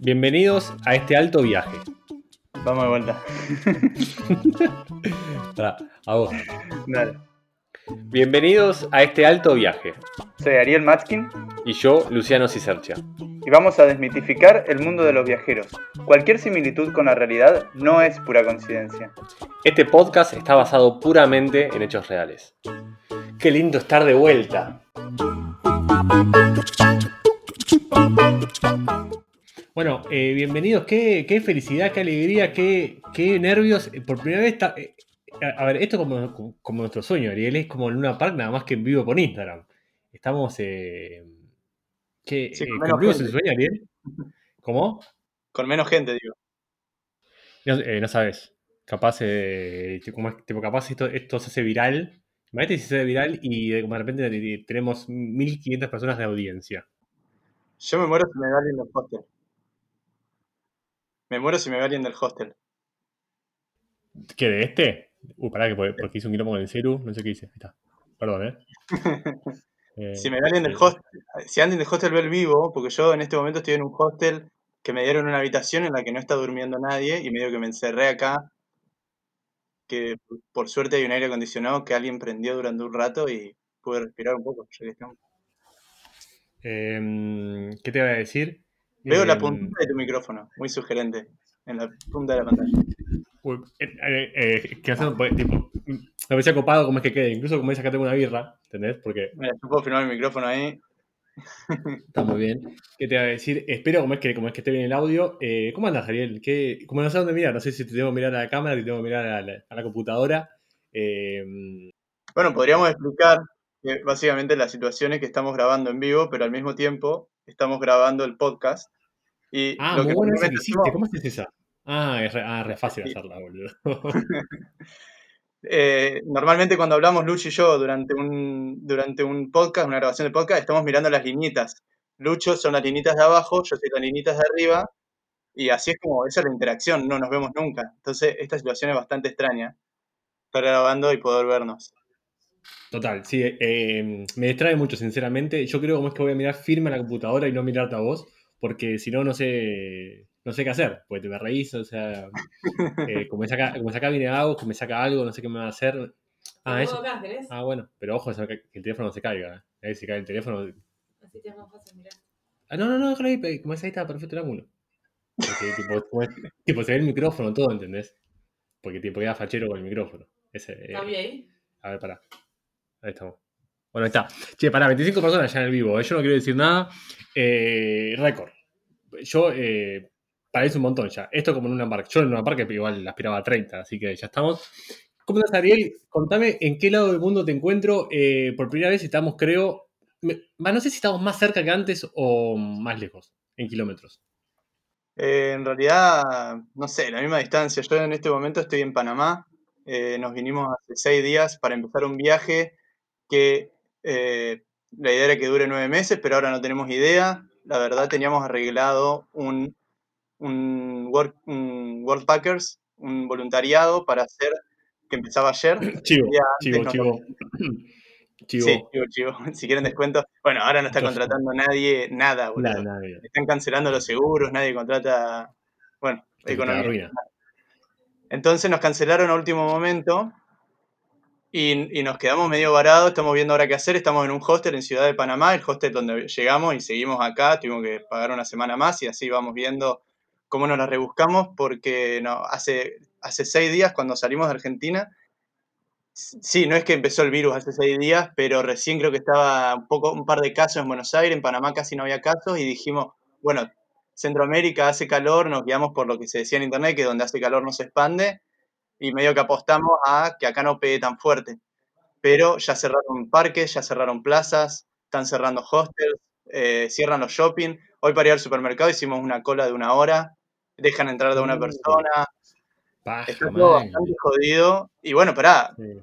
Bienvenidos a este alto viaje. Vamos de vuelta. Pará, a vos. Dale. Bienvenidos a este alto viaje. Soy Ariel Matskin Y yo, Luciano Cicercia. Y vamos a desmitificar el mundo de los viajeros. Cualquier similitud con la realidad no es pura coincidencia. Este podcast está basado puramente en hechos reales. Qué lindo estar de vuelta. Bueno, eh, bienvenidos. Qué, qué felicidad, qué alegría, qué, qué nervios. Eh, Por primera vez está. eh, a, a ver, esto es como, como- como nuestro sueño, Ariel. Es como Luna Park, nada más que en vivo por Instagram. Estamos. Eh, ¿qué, Sí, eh, menos ¿Cumplimos el gente. sueño, Ariel? ¿Cómo? Con menos gente, digo. No, eh, no sabes. Capaz, eh, como tipo, capaz esto, esto se hace viral. Imagínate si se hace viral y de, de repente te- tenemos 1500 personas de audiencia. Yo me muero si me ve alguien del hostel. Me muero si me ve alguien del hostel. ¿Qué, de este? Uh, pará, que porque, porque hice un quilombo con el celu, no sé qué hice. Ahí está. Perdón, ¿eh? Eh, Si me alguien del eh, hostel, si alguien del hostel ve el vivo, porque yo en este momento estoy en un hostel que me dieron una habitación en la que no está durmiendo nadie y medio que me encerré acá, que por- suerte hay un aire acondicionado que alguien prendió durante un rato y pude respirar un poco. em, ¿Qué te voy a decir? Veo la Em, puntita de tu micrófono, muy sugerente, en la punta de la pantalla. Uy, eh, eh, eh, que hacer, pues, tipo, me parecía copado como es que quede. Incluso como es acá tengo una birra, ¿entendés? Porque Mira, yo puedo firmar el micrófono ahí. Está muy bien. ¿Qué te voy a decir? Espero, como es que, como es que esté bien el audio. eh, ¿Cómo andas, Ariel? ¿Qué, como no sé dónde mirar, no sé si te tengo que mirar a la cámara, si te tengo que mirar a la, a la computadora. Eh, Bueno, podríamos explicar que básicamente la situación es que estamos grabando en vivo, pero al mismo tiempo estamos grabando el podcast. Y ah, lo muy que buena esa que hiciste. ¿Cómo haces esa? Ah, es re, ah, re fácil Sí. hacerla, boludo. eh, normalmente cuando hablamos Lucho y yo durante un, durante un podcast, una grabación de podcast, estamos mirando las linitas. Lucho son las linitas de abajo, yo soy las linitas de arriba, y así es como, esa es la interacción, no nos vemos nunca. Entonces, esta situación es bastante extraña. Estar grabando y poder vernos. Total, sí. eh, me distrae mucho, sinceramente. Yo creo como es que voy a mirar firme a la computadora y no mirarte a vos, porque si no, no sé, no sé qué hacer. Porque te me reís, o sea, eh, como, me saca, como saca viene algo, que me saca algo, no sé qué me va a hacer. Ah, eso. Ah, bueno, pero ojo, que el teléfono no se caiga. ¿eh? Si cae el teléfono. Así te es más fácil mirar. Ah, no, no, no, déjalo ahí, como es ahí está perfecto el ángulo. Porque, tipo, es- tipo, se ve el micrófono, todo, ¿entendés? Porque tipo queda fachero con el micrófono. Ese, eh, ¿Cambia ahí? a ver, pará. Ahí estamos. Bueno, ahí está. Che, pará, 25 personas ya en el vivo. ¿eh? Yo no quiero decir nada. Eh, récord. Yo, eh, parece un montón ya. Esto como en una park. Yo en una park igual aspiraba a 30, así que ya estamos. ¿Cómo estás, Ariel? Contame en qué lado del mundo te encuentro. Eh, por primera vez estamos, creo. no sé si estamos más cerca que antes o más lejos, en kilómetros. Eh, en realidad, no sé, la misma distancia. Yo en este momento estoy en Panamá. Eh, nos vinimos hace seis días para empezar un viaje que la idea era que dure nueve meses, pero ahora no tenemos idea. La verdad, teníamos arreglado un, un, work, un World Packers, un voluntariado para hacer, que empezaba ayer. Chivo, chivo, chivo. Chivo. Sí, chivo, chivo. Si quieren descuento. Bueno, ahora no está contratando nadie, nada, boludo. Nada, nada, nada. Están cancelando los seguros, nadie contrata. Bueno, Te- economía. Entonces nos cancelaron a último momento y, y nos quedamos medio varados. Estamos viendo ahora qué hacer. Estamos en un hostel en Ciudad de Panamá, el hostel donde llegamos y seguimos acá. Tuvimos que pagar una semana más y así vamos viendo cómo nos la rebuscamos porque no, hace, hace seis días cuando salimos de Argentina. Sí, no es que empezó el virus hace seis días, pero recién creo que estaba un poco un par de casos en Buenos Aires, en Panamá casi no había casos y dijimos, bueno, Centroamérica hace calor, nos guiamos por lo que se decía en internet, que donde hace calor no se expande, y medio que apostamos a que acá no pegue tan fuerte. Pero ya cerraron parques, ya cerraron plazas, están cerrando hostels, eh, cierran los shopping. Hoy para ir al supermercado hicimos una cola de una hora, dejan entrar de una persona, Paja, está todo bastante jodido. Y bueno, pará, Sí.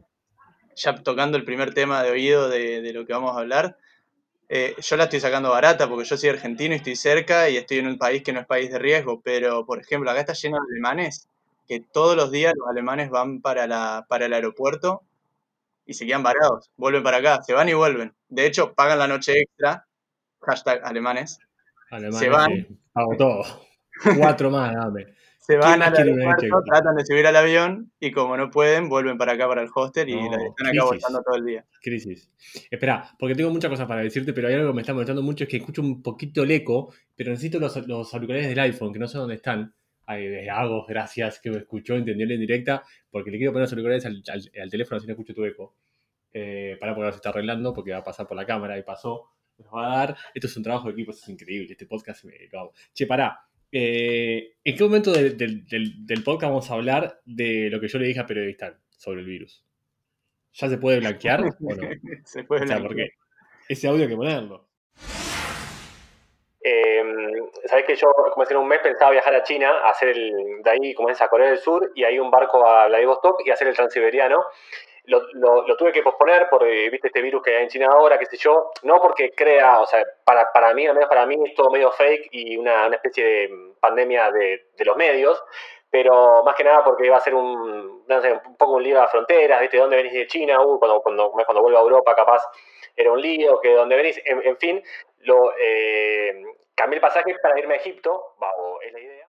ya tocando el primer tema de oído de, de lo que vamos a hablar, eh, yo la estoy sacando barata porque yo soy argentino y estoy cerca y estoy en un país que no es país de riesgo, pero por ejemplo acá está lleno de alemanes, que todos los días los alemanes van para, la, para el aeropuerto y se quedan varados. Vuelven para acá, se van y vuelven. De hecho, pagan la noche extra, hashtag alemanes, Alemanes, Se van. sí, Hago todo. Cuatro más, dame. se van extra? tratan de subir al avión y como no pueden, vuelven para acá para el hostel y No, la- están acá voltando todo el día. Crisis. Espera, porque tengo muchas cosas para decirte, pero hay algo que me está molestando mucho, es que escucho un poquito el eco, pero necesito los, los auriculares del iPhone, que no sé dónde están. Ay, Agos, gracias, que me escuchó, entendió en directa, porque le quiero poner los auriculares al, al- al teléfono así no escucho tu eco. Eh, para porque ahora se está arreglando, porque va a pasar por la cámara y pasó. Nos va a dar. Esto es un trabajo de equipo, esto es increíble. Este podcast me lo hago. Che, pará. Eh, ¿En qué momento del, del- del- del podcast vamos a hablar de lo que yo le dije a Periodista sobre el virus? ¿Ya se puede blanquear o no? se fue O sea, porque ese audio hay que ponerlo. Eh, Sabés que yo, como hace un mes, pensaba viajar a China, hacer el, de ahí, como es, a Corea del Sur, y ahí un barco a Vladivostok y hacer el transiberiano. Lo, lo- lo tuve que posponer por, eh, viste, este virus que hay en China ahora, qué sé yo. No porque crea, o sea, para, para mí, al menos para mí, es todo medio fake y una, una especie de mm, pandemia de, de los medios. Pero más que nada porque va a ser un, no sé, un poco un lío a fronteras, ¿viste? ¿De dónde venís de China? Uh, cuando, cuando, cuando vuelvo a Europa, capaz era un lío, que de dónde venís. En, en fin, lo, eh, cambié el pasaje para irme a Egipto, o es la idea.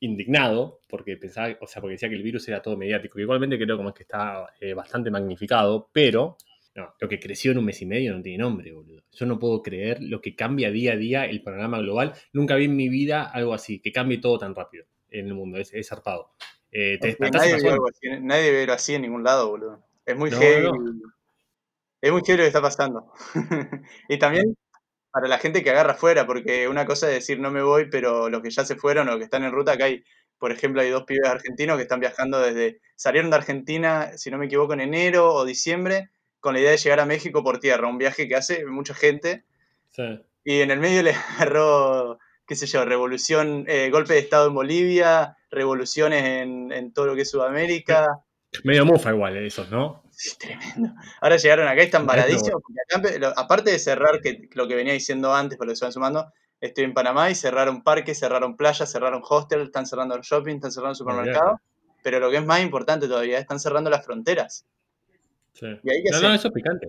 Indignado, porque pensaba, o sea, porque decía que el virus era todo mediático. Igualmente creo como es que está eh, bastante magnificado, pero no, lo que creció en un mes y medio no tiene nombre, boludo. Yo no puedo creer lo que cambia día a día el panorama global. Nunca vi en mi vida algo así, que cambie todo tan rápido en el mundo. Es, es zarpado. Eh, te nadie, algo. así, ve algo así en ningún lado, boludo. Es muy No, heavy. no, Es muy heavy lo que está pasando. y también para la gente que agarra afuera, porque una cosa es decir no me voy, pero los que ya se fueron o los que están en ruta, acá hay, por ejemplo, hay dos pibes argentinos que están viajando desde, salieron de Argentina, si no me equivoco, en enero o diciembre, con la idea de llegar a México por tierra, un viaje que hace mucha gente, Sí. y en el medio le agarró, qué sé yo, revolución, eh, golpe de Estado en Bolivia, revoluciones en, en todo lo que es Sudamérica. Medio mufa igual esos, ¿no? Sí, tremendo. Ahora llegaron acá y están lo- aparte de cerrar, que lo que venía diciendo antes, pero lo que se van sumando, estoy en Panamá y cerraron parques, cerraron playas, cerraron hostel, están cerrando los shopping, están cerrando supermercados. Pero lo que es más importante todavía, están cerrando las fronteras. Sí. ¿Y ahí No, no, eso es picante.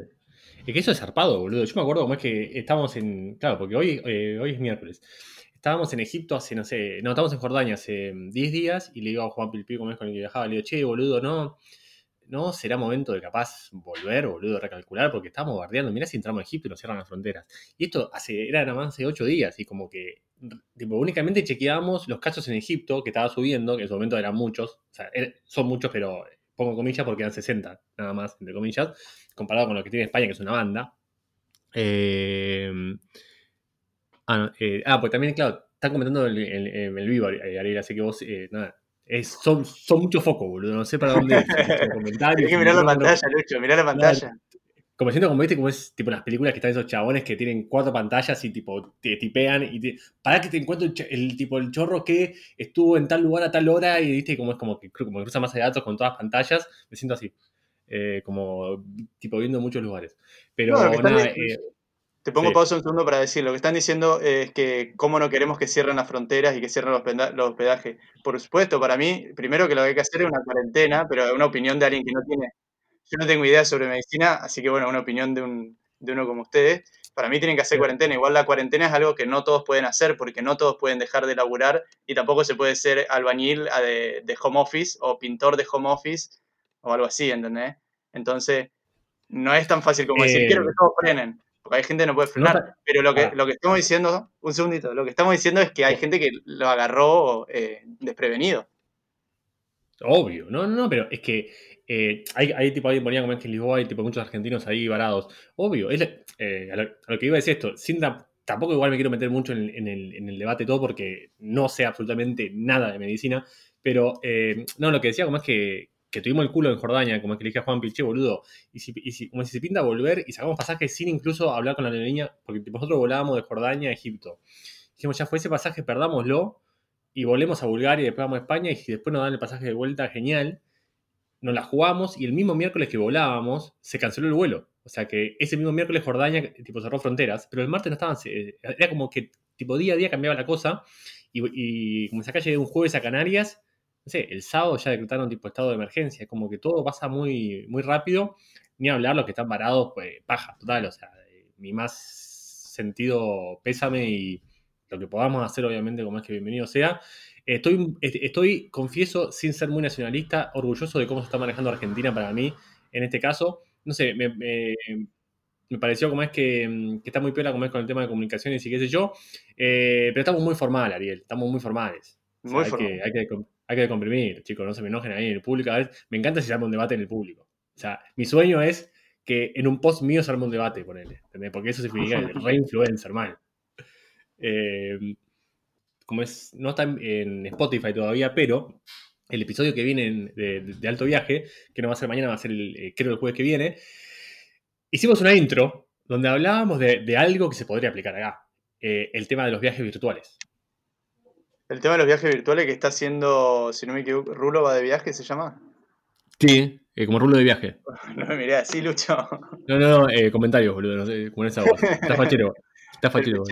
Es que eso es zarpado, boludo. Yo me acuerdo cómo es que estábamos en. Claro, porque hoy, eh, hoy es miércoles. Estábamos en Egipto hace, no sé. No, estábamos en Jordania hace mm, 10 días y le digo a Juan Pilpí, como es con el que viajaba, le digo, che, boludo, no. No será momento de capaz volver, boludo, recalcular, porque estamos bombardeando. Mirá si entramos a Egipto y nos cierran las fronteras. Y esto hace, era nada más hace 8 días y como que. Tipo, únicamente chequeábamos los casos en Egipto que estaba subiendo, que en su momento eran muchos. O sea, er- son muchos, pero pongo comillas porque eran 60, nada más, entre comillas comparado con lo que tiene España, que es una banda. Eh, ah, eh, ah, pues también, claro, están comentando el, el, el vivo, eh, Ariel, así que vos, eh, nada. Es, son, son muchos focos, boludo. No sé para dónde comentarios, Hay que mirar la pantalla, Lucho, mirá la pantalla. Como siento, como viste, como es tipo las películas que están esos chabones que tienen cuatro pantallas y tipo te tipean y te, para que te encuentre el, el tipo el chorro que estuvo en tal lugar a tal hora y viste como es como que como cruza más de datos con todas las pantallas, me siento así. Eh, como tipo viendo muchos lugares. Pero No, nada, eh, Te pongo sí. pausa un segundo para decir, lo que están diciendo es que cómo no queremos que cierren las fronteras y que cierren los, los hospedajes. Por supuesto, para mí, primero que lo que hay que hacer es una cuarentena, pero una opinión de alguien que no tiene, yo no tengo idea sobre medicina, así que bueno, una opinión de, un, de uno como ustedes. Para mí tienen que hacer cuarentena. Igual la cuarentena es algo que no todos pueden hacer, porque no todos pueden dejar de laburar y tampoco se puede ser albañil de, de home office o pintor de home office o algo así, ¿entendés? Entonces, no es tan fácil como decir, Eh, quiero que todos frenen, porque hay gente que no puede frenar. Pero lo que, Ah. lo que estamos diciendo, un segundito, lo que estamos diciendo es que hay gente que lo agarró eh, desprevenido. Obvio, no, no, no, pero es que eh, hay, hay tipo alguien ponía como es que en Lisboa hay tipo muchos argentinos ahí varados. Obvio, es, eh, a, lo, a lo que iba a decir esto, sin ta- tampoco igual me quiero meter mucho en, el- en el, en el debate todo porque no sé absolutamente nada de medicina, pero no, lo que decía como es que, que tuvimos el culo en Jordania, como es que le dije a Juan Pilche, boludo, y si, y si- como si se pinta volver y sacamos pasajes sin incluso hablar con la aerolínea, porque nosotros volábamos de Jordania a Egipto. Dijimos, ya fue ese pasaje, perdámoslo y volvemos a Bulgaria y después vamos a España y si después nos dan el pasaje de vuelta, genial. Nos la jugamos y el mismo miércoles que volábamos se canceló el vuelo. O sea que ese mismo miércoles Jordania tipo cerró fronteras, pero el martes no estaban, se- era como que tipo día a día cambiaba la cosa y, y como si acá llegué un jueves a Canarias, sé, el sábado ya decretaron tipo estado de emergencia, es como que todo pasa muy, muy rápido, ni hablar los que están parados, pues paja, total, o sea, eh, mi más sentido pésame y lo que podamos hacer, obviamente, como es que bienvenido sea. Estoy, est- estoy, confieso, sin ser muy nacionalista, orgulloso de cómo se está manejando Argentina para mí en este caso. No sé, me, me- me pareció como es que, mm, que está muy piola como es con el tema de comunicaciones y qué sé yo. Eh, pero estamos muy formales, Ariel, estamos muy formales. O sea, Muy hay, formal. que, hay, que, hay que comprimir, chicos, no se me enojen ahí en el público. Me encanta si se arma un debate en el público. O sea, mi sueño es que en un post mío se arme un debate, ponele, ¿entendés? Porque eso significa re influencer, mal. Eh, como es, no está en, Spotify todavía, pero el episodio que viene en- de, Alto Viaje, que no va a ser mañana, va a ser el, eh, creo el jueves que viene, hicimos una intro donde hablábamos de, de algo que se podría aplicar acá. eh, el tema de los viajes virtuales. El tema de los viajes virtuales que está haciendo, si no me equivoco, Rulo va de viaje, ¿se llama? Sí. como rulo de viaje. No me miré así, Lucho. No, no, no, eh, comentarios, boludo, no sé, con esa voz. Está fachero. Está fachero.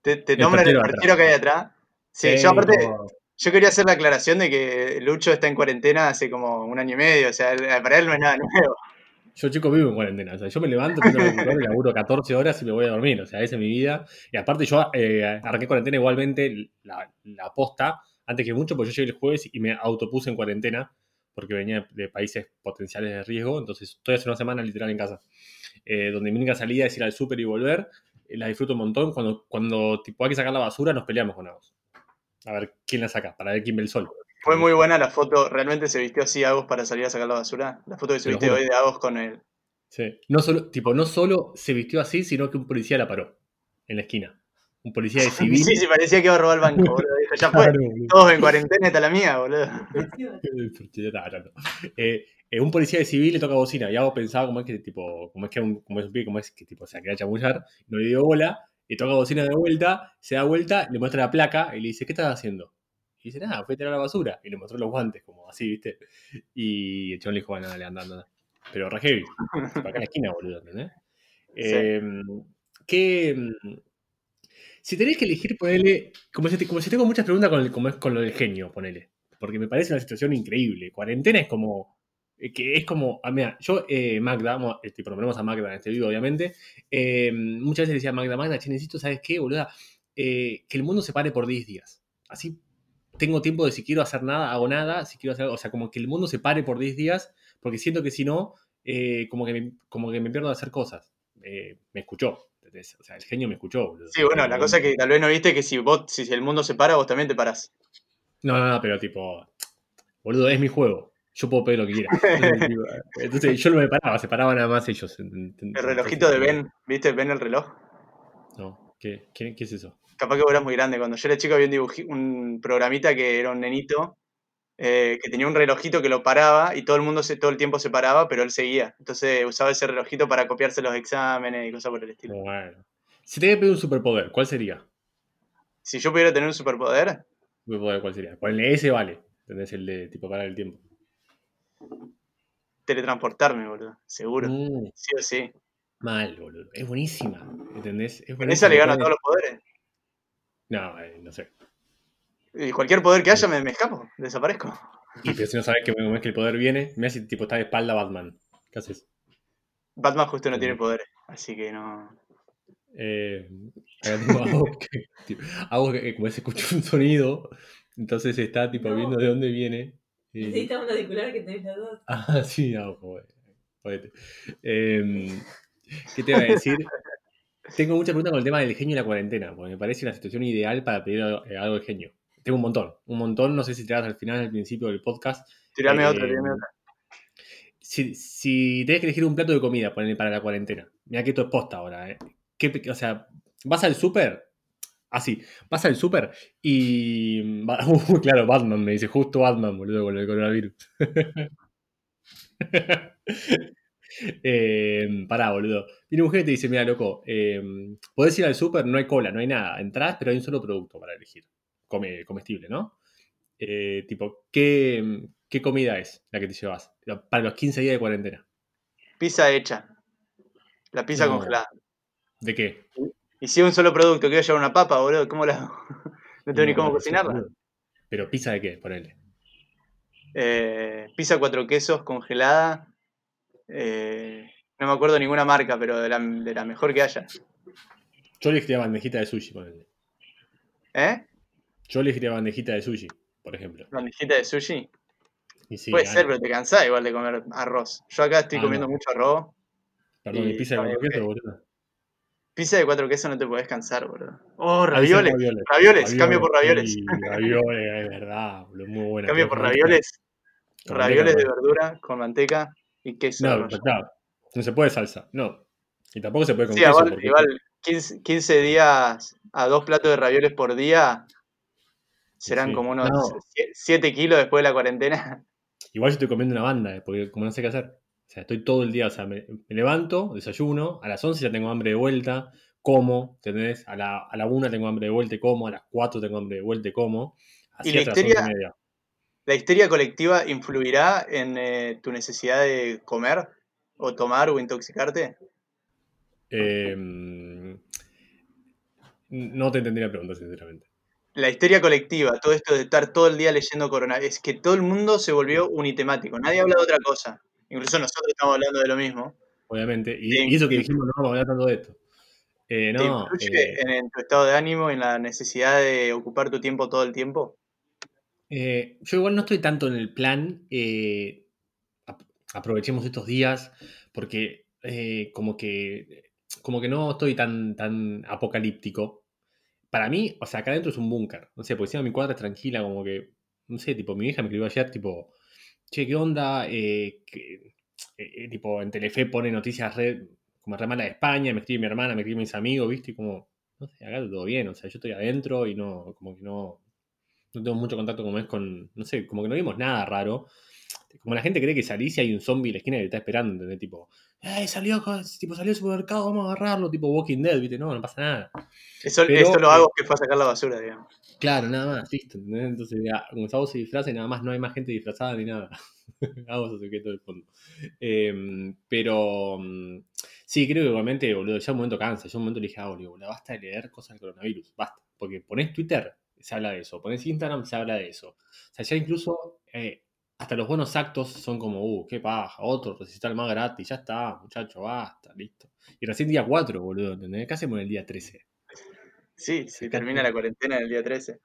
Te, te nombran el perchero que hay atrás. Sí, yo aparte, yo quería hacer la aclaración de que Lucho está en cuarentena hace como un año y medio, o sea, para él no es nada nuevo. Yo, chico, vivo en cuarentena. O sea, yo me levanto, prendo la computadora y laburo 14 horas y me voy a dormir. O sea, esa es mi vida. Y aparte, yo eh, arranqué cuarentena igualmente, la, la posta, antes que mucho, porque yo llegué el jueves y me autopuse en cuarentena, porque venía de países potenciales de riesgo. Entonces, estoy hace una semana literal en casa. Eh, donde mi única salida es ir al súper y volver. Eh, la disfruto un montón. Cuando, cuando tipo, hay que sacar la basura, nos peleamos con Agos. A ver quién la saca, para ver quién ve el sol. Fue muy buena la foto, realmente se vistió así Agos para salir a sacar la basura. La foto que subiste hoy de Agos con el... Sí. No solo, tipo, no solo se vistió así, sino que un policía la paró en la esquina. Un policía de civil. Sí, sí, parecía que iba a robar el banco, boludo. Dijo, ya fue, Claro, boludo. todos en cuarentena, está la mía, boludo. Eh, eh, un policía de civil le toca bocina y hago pensaba como es que tipo, como es que un, como es un pibe, como es que tipo se quería chamullar, no le dio bola, le toca bocina de vuelta, se da vuelta, le muestra la placa y le dice, ¿qué estás haciendo? Y dice, nada, fui a tirar la basura. Y le mostró los guantes, como así, ¿viste? Y el chabón le dijo, bueno, dale, anda, anda. Pero re heavy. Tipo, acá en la esquina, boludo, ¿entendés? Eh, ¿Qué. mm, Si tenés que elegir, ponele. Como si, como si tengo muchas preguntas con, el- como es con lo del genio, ponele. Porque me parece una situación increíble. Cuarentena es como. eh, Que es como. Ah, mira, yo, eh, Magda, mo- eh, tipo, nombramos a Magda en este video, obviamente. eh, muchas veces le decía Magda, Magda, che, necesito, ¿sabes qué, boluda? Eh, que el mundo se pare por 10 días. Así tengo tiempo de si quiero hacer nada, hago nada. Si quiero hacer. O sea, como que el mundo se pare por 10 días. Porque siento que si no, eh, como, que me, como que me pierdo de hacer cosas. Eh, me escuchó. O sea, el genio me escuchó, boludo. Sí, bueno, la cosa que tal vez no viste es que si vos, si el mundo se para, vos también te parás. No, no, no, pero tipo, boludo, es mi juego. Yo puedo pedir lo que quiera. Entonces, tipo, entonces, yo no me paraba, se paraban nada más ellos. El relojito de Ben, ¿viste? Ben el reloj. No, ¿qué, qué, qué es eso? Capaz que vos eras muy grande. Cuando yo era chico había un, dibuji- un programita que era un nenito eh, que tenía un relojito que lo paraba y todo el mundo se, todo el tiempo se paraba, pero él seguía. Entonces usaba ese relojito para copiarse los exámenes y cosas por el estilo. Bueno. Si te pedir un superpoder, ¿cuál sería? Si yo pudiera tener un superpoder, Superpoder, ¿cuál sería? Ponle ese vale. ¿Entendés? El de tipo parar el tiempo. teletransportarme, boludo. Seguro. Mm, Sí o sí. mal, boludo. Es buenísima. ¿Entendés? Es En buenísima. esa le gano a Pone- todos los poderes. No, eh, no sé. Y cualquier poder que haya me, me escapo, desaparezco. Y pero si no sabes que, es que el poder viene, me hace tipo está de espalda Batman. ¿Qué haces? Batman justo no tiene Mm. poderes, así que no. Eh, Agos que, tipo, que, como se escucha un sonido, entonces está tipo No. viendo de dónde viene. y- Necesitamos un auricular que tenés los dos. Ah, sí, Agos, joder, jodete. Em, ¿Qué te iba a decir? Tengo mucha pregunta con el tema del genio y la cuarentena, porque me parece la situación ideal para pedir algo, eh, algo de genio. Tengo un montón, un montón, no sé si te das al final, al principio del podcast. Tirame Eh, otra, tirame otra. Si, si tenés que elegir un plato de comida para la cuarentena, mira que esto es posta ahora, ¿eh? ¿Qué pe- o sea, vas al súper, así, vas al súper y. uh, claro, Batman, me dice, justo Batman, boludo, con el coronavirus. eh, pará, boludo. Viene un mujer y te dice, mira, loco, eh, podés ir al súper, no hay cola, no hay nada, entrás, pero hay un solo producto para elegir, come, comestible, ¿no? Eh, tipo, ¿qué, ¿qué comida es la que te llevas para los 15 días de cuarentena? Pizza hecha. La pizza No. congelada. ¿De qué? Y si un solo producto, quiero llevar una papa, boludo, ¿cómo la? No tengo ni cómo cocinarla. boludo. Pero pizza de qué, ponele. Eh, pizza cuatro quesos congelada. Eh, no me acuerdo ninguna marca, pero de la, de la mejor que haya. Yo elegiría bandejita de sushi, ponele. ¿Eh? Yo elegiría bandejita de sushi, por ejemplo. Bandejita de sushi. Y sí, Puede ser, pero te cansás igual de comer arroz. Yo acá estoy Ah, comiendo no. mucho arroz. Perdón, y pizza de cuatro quesos, boludo. Pizza de cuatro quesos no te podés cansar, boludo. Oh, ravioles. Ravioles, cambio por ravioles. Sí, ravioles, es verdad, boludo, muy buena. Cambio por ravioles. Ravioles de verdura con manteca y queso. No, claro, no se puede salsa, no. Y tampoco se puede con Sí, queso. igual, porque- igual 15, 15 días a dos platos de ravioles por día serán Sí. como unos No. 7 kilos después de la cuarentena. Igual yo estoy comiendo una banda, eh, porque como no sé qué hacer. O sea, estoy todo el día, o sea, me, me levanto, desayuno, a las 11 ya tengo hambre de vuelta, como, ¿entendés? A la, a la 1 tengo hambre de vuelta y como, a las 4 tengo hambre de vuelta y como, así Y la hasta las 11 histeria- y media. ¿La histeria colectiva influirá en eh, tu necesidad de comer o tomar o intoxicarte? Eh, no te entendí la pregunta, sinceramente. La histeria colectiva, todo esto de estar todo el día leyendo coronavirus, es que todo el mundo se volvió unitemático, nadie habla de otra cosa. Incluso nosotros estamos hablando de lo mismo. Obviamente. Y, Sí, y eso que dijimos, no vamos a hablar tanto de esto. Eh, ¿Te influye eh, en, en tu estado de ánimo, en la necesidad de ocupar tu tiempo todo el tiempo? Eh, yo igual no estoy tanto en el plan. eh, ap- aprovechemos estos días porque eh, como que como que no estoy tan, tan apocalíptico. Para mí, o sea, acá adentro es un búnker. No sé, porque encima mi cuadra es tranquila, como que, no sé, tipo, mi hija me escribió ayer, tipo, che, ¿qué onda? Tipo, en Telefe pone noticias re, como re mala de España, me escribe mi hermana, me escribe mis amigos, ¿viste? Y como, no sé, acá todo bien, o sea, yo estoy adentro y no, como que no, no tengo mucho contacto como es con, no sé, como que no vimos nada raro. Como la gente cree que salís y hay un zombie en la esquina que te está esperando, ¿entendés? Tipo, ¡ay, salió, tipo, salió del supermercado, vamos a agarrarlo! Tipo Walking Dead, ¿viste? No, no pasa nada. Eso, Pero, eso lo hago que fue a sacar la basura, digamos. Claro, nada más, listo, ¿entendés? Entonces, ya, Gonzalo se disfraza y nada más no hay más gente disfrazada ni nada. Vamos a que todo el fondo. Em, pero mm, sí, creo que igualmente, boludo, ya un momento cansa. Yo un momento le dije, ah, boludo, basta de leer cosas del coronavirus, basta. Porque ponés Twitter, se habla de eso. Ponés Instagram, se habla de eso. O sea, ya incluso eh, hasta los buenos actos son como, uh, qué paja, otro recital más gratis, ya está, muchacho, basta, listo. Y recién día 4, boludo, ¿entendés? ¿Qué hacemos el día 13? Sí, Acá termina la cuarentena el día 13.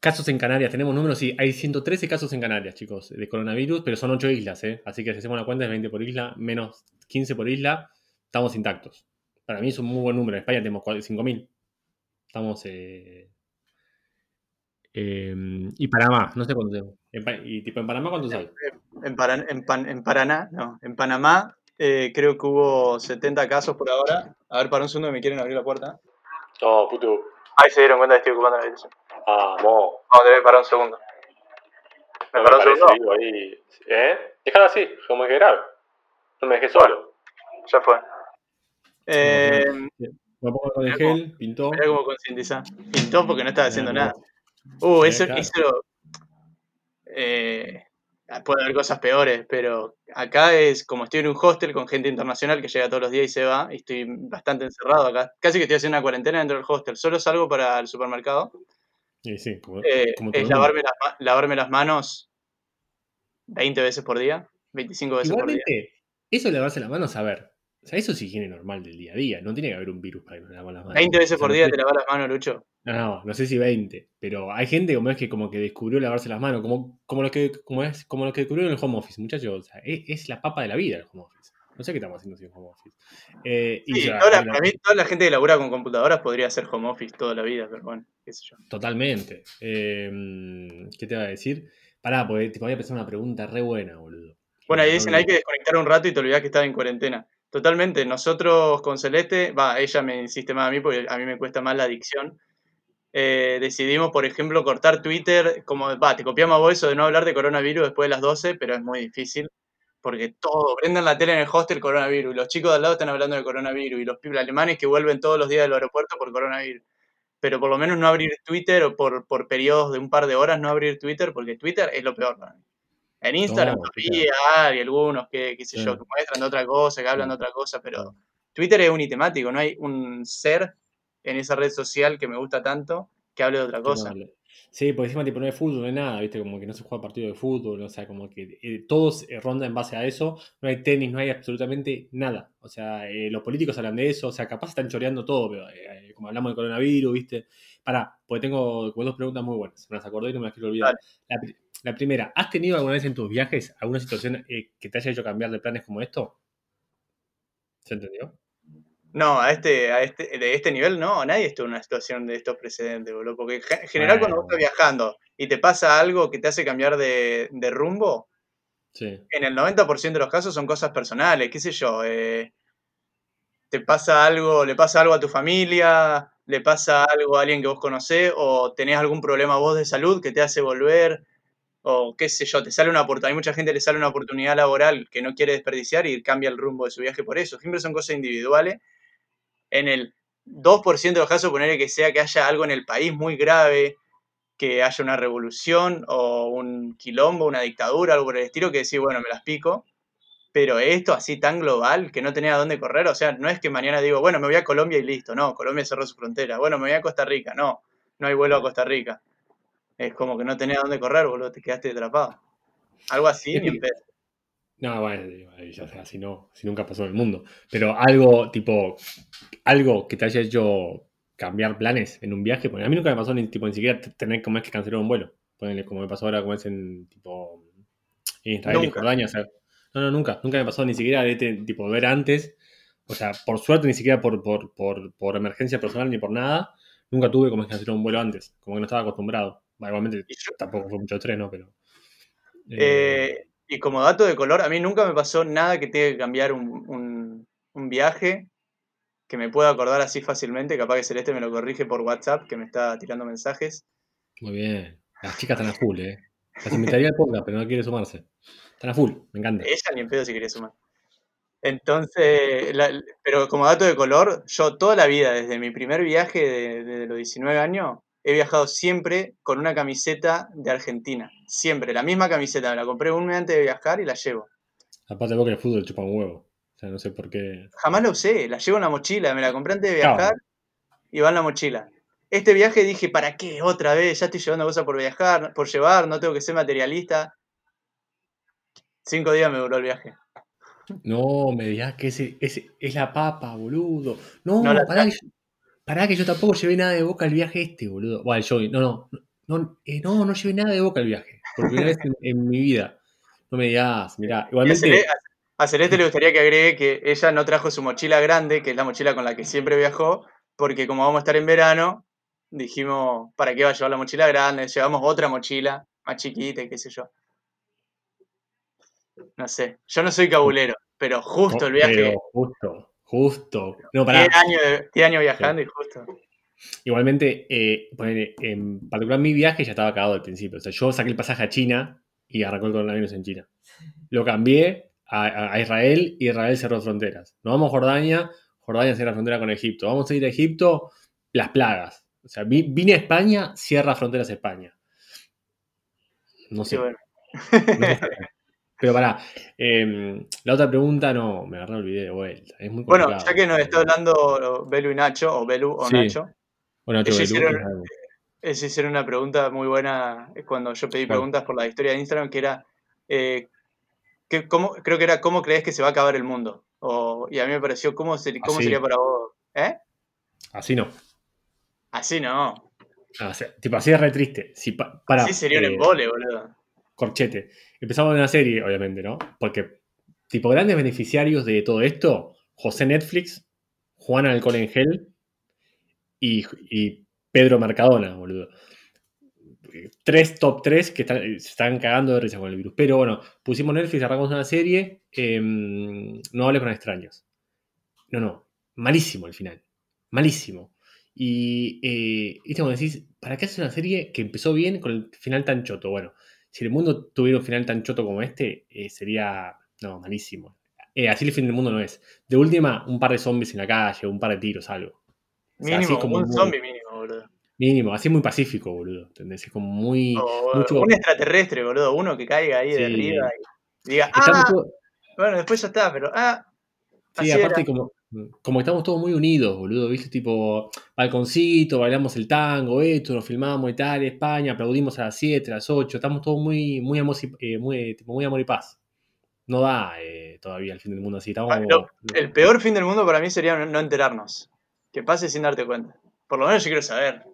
Casos en Canarias, tenemos números, sí, hay 113 casos en Canarias, chicos, de coronavirus, pero son 8 islas, ¿eh? Así que si hacemos la cuenta es 20 por isla, menos 15 por isla, estamos intactos. Para mí es un muy buen número. En España tenemos 5.000. Estamos... Eh, eh, y Panamá, no sé. En Pa- y tipo en Panamá, ¿cuántos hay? En, Paran- en, Pan- en Paraná, no, en Panamá eh, creo que hubo 70 casos por ahora. A ver, para un segundo que me quieren abrir la puerta. No, puto. Ahí se dieron cuenta que estoy ocupando la habitación. Vamos. Vamos, debe parar un segundo. ¿Me No me un segundo? ahí. ¿Eh? Déjalo así, como que grave. No me dejé solo. Ya fue. Eh, Me pongo con el gel, pintó. mirá cómo concientizar. Pintó porque no estaba haciendo Ah, nada. Uh, Sí, eso, claro. eso eh, puede haber cosas peores, pero acá es como estoy en un hostel con gente internacional que llega todos los días y se va, y estoy bastante encerrado acá. Casi que estoy haciendo una cuarentena dentro del hostel. Solo salgo para el supermercado. Sí, sí, como, Eh, como es lavarme las, lavarme las manos 20 veces por día, 25 veces por día. Igualmente, eso de lavarse las manos, a ver. O sea, eso es higiene normal del día a día. No tiene que haber un virus para que nos lavamos las manos. 20 veces por día te lavas las manos, Lucho. No, no, no sé si 20, pero hay gente como es que como que descubrió lavarse las manos, como, como lo que como es, como lo que descubrieron el home office, muchachos. O sea, es, es la papa de la vida el home office. No sé qué estamos haciendo sin home office. Eh, y Sí, ya, toda la- y la- para mí toda la gente que labura con computadoras podría hacer home office toda la vida, pero bueno, qué sé yo. Totalmente. Eh, ¿Qué te iba a decir? Pará, porque te podía pensar una pregunta re buena, boludo. Bueno, ahí dicen, hay que desconectar un rato y te olvidás que estaba en cuarentena. Totalmente, nosotros con Celeste, va, ella me insiste más a mí porque a mí me cuesta más la adicción. Eh, decidimos, por ejemplo, cortar Twitter, como, va, te copiamos a vos eso de no hablar de coronavirus después de las 12, pero es muy difícil, porque todo, prendan la tele en el hostel coronavirus, y los chicos de al lado están hablando de coronavirus, y los pibes alemanes que vuelven todos los días del aeropuerto por coronavirus. Pero por lo menos no abrir Twitter o por, por periodos de un par de horas no abrir Twitter, porque Twitter es lo peor para mí. En Instagram todavía hay algunos que, qué sé yo, que muestran de otra cosa, que hablan de otra cosa, pero. Twitter es unitemático, no hay un ser en esa red social que me gusta tanto que hable de otra no cosa. Sí, porque encima tipo no hay fútbol, no hay nada, ¿viste? Como que no se juega partido de fútbol, o sea, como que eh, todos eh, ronda en base a eso, no hay tenis, no hay absolutamente nada. O sea, eh, los políticos hablan de eso, o sea, capaz están choreando todo, pero eh, como hablamos del coronavirus, ¿viste? Pará, porque tengo como dos preguntas muy buenas, me las acordé y no me las quiero olvidar. La, pri- la primera, ¿has tenido alguna vez en tus viajes alguna situación eh, que te haya hecho cambiar de planes como esto? ¿Se entendió? No, a este, a este, de este nivel no, nadie estuvo en una situación de estos precedentes, boludo. Porque en general cuando vos Bueno. estás viajando y te pasa algo que te hace cambiar de, de rumbo, Sí. en el 90% de los casos son cosas personales, qué sé yo. eh, te pasa algo, le pasa algo a tu familia, le pasa algo a alguien que vos conocés, o tenés algún problema vos de salud que te hace volver, o qué sé yo, te sale una oportunidad, hay mucha gente que le sale una oportunidad laboral que no quiere desperdiciar y cambia el rumbo de su viaje por eso. Siempre son cosas individuales. En el 2% de los casos, ponerle que sea que haya algo en el país muy grave, que haya una revolución o un quilombo, una dictadura, algo por el estilo, que decís, bueno, me las pico. Pero esto así tan global que no tenía a dónde correr, o sea, no es que mañana digo, bueno, me voy a Colombia y listo, no, Colombia cerró su frontera, bueno, me voy a Costa Rica, no, no hay vuelo a Costa Rica. Es como que no tenés a dónde correr, boludo, te quedaste atrapado. Algo así, ni. No, bueno, ya sea, así no, si nunca pasó en el mundo. Pero algo tipo, algo que te haya hecho cambiar planes en un viaje, porque a mí nunca me pasó ni, tipo, ni siquiera tener como es que cancelar un vuelo. Ponele, como me pasó ahora, como es en tipo en Israel y. Jordania. o sea, no, no, nunca, nunca me pasó ni siquiera de este, tipo ver antes. O sea, por suerte, ni siquiera por, por, por, por emergencia personal ni por nada, nunca tuve como es que cancelar un vuelo antes, como que no estaba acostumbrado. Igualmente tampoco fue mucho estrés, ¿no? Pero. eh, Eh, y como dato de color, a mí nunca me pasó nada que tenga que cambiar un, un- un viaje que me pueda acordar así fácilmente. Capaz que Celeste me lo corrige por WhatsApp, que me está tirando mensajes. Muy bien. Las chicas están a full, ¿eh? Las invitaría al podcast, pero no quiere sumarse. Están a full, me encanta. Ella ni en pedo si quería sumar. Entonces, la- pero como dato de color, yo toda la vida, desde mi primer viaje de, de los 19 años, he viajado siempre con una camiseta de Argentina. Siempre, la misma camiseta. Me la compré un mes antes de viajar y la llevo. Aparte vos que el fútbol chupa un huevo. O sea, no sé por qué. Jamás la usé, la llevo en la mochila. Me la compré antes de viajar y va en la mochila. Este viaje dije, ¿para qué? Otra vez, ya estoy llevando cosas por viajar, por llevar, no tengo que ser materialista. Cinco días me duró el viaje. No, me digas que ese, ese es la papa, boludo. No, No la pará, pará que yo tampoco llevé nada de boca al viaje este, boludo. Bueno, yo, no, no, no, eh, no, no llevé nada de boca al viaje. Por primera vez en, en mi vida. No me digas, mirá, a, igualmente. Cele- a Celeste le gustaría que agregue que ella no trajo su mochila grande, que es la mochila con la que siempre viajó, porque como vamos a estar en verano, dijimos, ¿para qué va a llevar la mochila grande? Llevamos otra mochila más chiquita y qué sé yo. No sé, yo no soy cabulero, pero justo el viaje, Pero justo, justo. No, pará. 10 años, de- 10 años viajando y justo. Igualmente, eh, en particular mi viaje ya estaba cagado al principio. O sea, yo saqué el pasaje a China y arrancó el coronavirus en China. Lo cambié a, a- Israel y Israel cerró fronteras. Nos vamos a Jordania, Jordania cierra frontera con Egipto. Vamos a ir a Egipto, las plagas. O sea, vi- vine a España, cierra fronteras España. No Sí, sé. bueno. no sé. Pero pará, em, la otra pregunta no, me agarré el video de vuelta. Es muy Bueno, ya que nos está hablando Belu y Nacho, o Belu o Sí. Nacho, Bueno, te ellos voy, hicieron- una pregunta muy buena cuando yo pedí preguntas por la historia de Instagram, que era, eh, ¿qué- cómo, creo que era, ¿cómo crees que se va a acabar el mundo? O- y a mí me pareció, ¿cómo, ser- cómo Así. sería para vos? ¿Eh? Así no. Así no. Ah, o sea, tipo, así es re triste. Si pa- para, Así sería un eh, embole, boludo. Corchete. Empezamos de una serie, obviamente, ¿no? Porque, tipo, grandes beneficiarios de todo esto, José Netflix, Juan Alcohol en Gel y, y Pedro Mercadona, boludo. Tres top tres que están- se están cagando de risa con el virus. Pero bueno, pusimos Netflix, arrancamos una serie, em, no hables con extraños. No, no, malísimo el final. Malísimo. Y, eh, como decís, ¿para qué haces una serie que empezó bien con el final tan choto? Bueno, si el mundo tuviera un final tan choto como este, eh, sería, no, malísimo. Eh, así el fin del mundo no es. De última, un par de zombies en la calle, un par de tiros, algo. O sea, así Mínimo, como un muy- zombie mínimo, boludo. Mínimo, así muy pacífico, boludo. ¿Entendés? Es como muy. O mucho- un extraterrestre, boludo. Uno que caiga ahí de arriba y diga, ah, mucho- bueno, después ya está, pero ah, Sí, aparte era. como Como estamos todos muy unidos, boludo, ¿viste? Tipo, balconcito, bailamos el tango, esto, nos filmamos Italia, España, aplaudimos a las 7, a las 8, estamos todos muy, muy, amor, y, eh, muy, tipo, muy amor y paz. No da eh, todavía el fin del mundo así. Estamos, Ah, lo- el peor fin del mundo para mí sería no, no enterarnos. Que pase sin darte cuenta. Por lo menos yo quiero saber.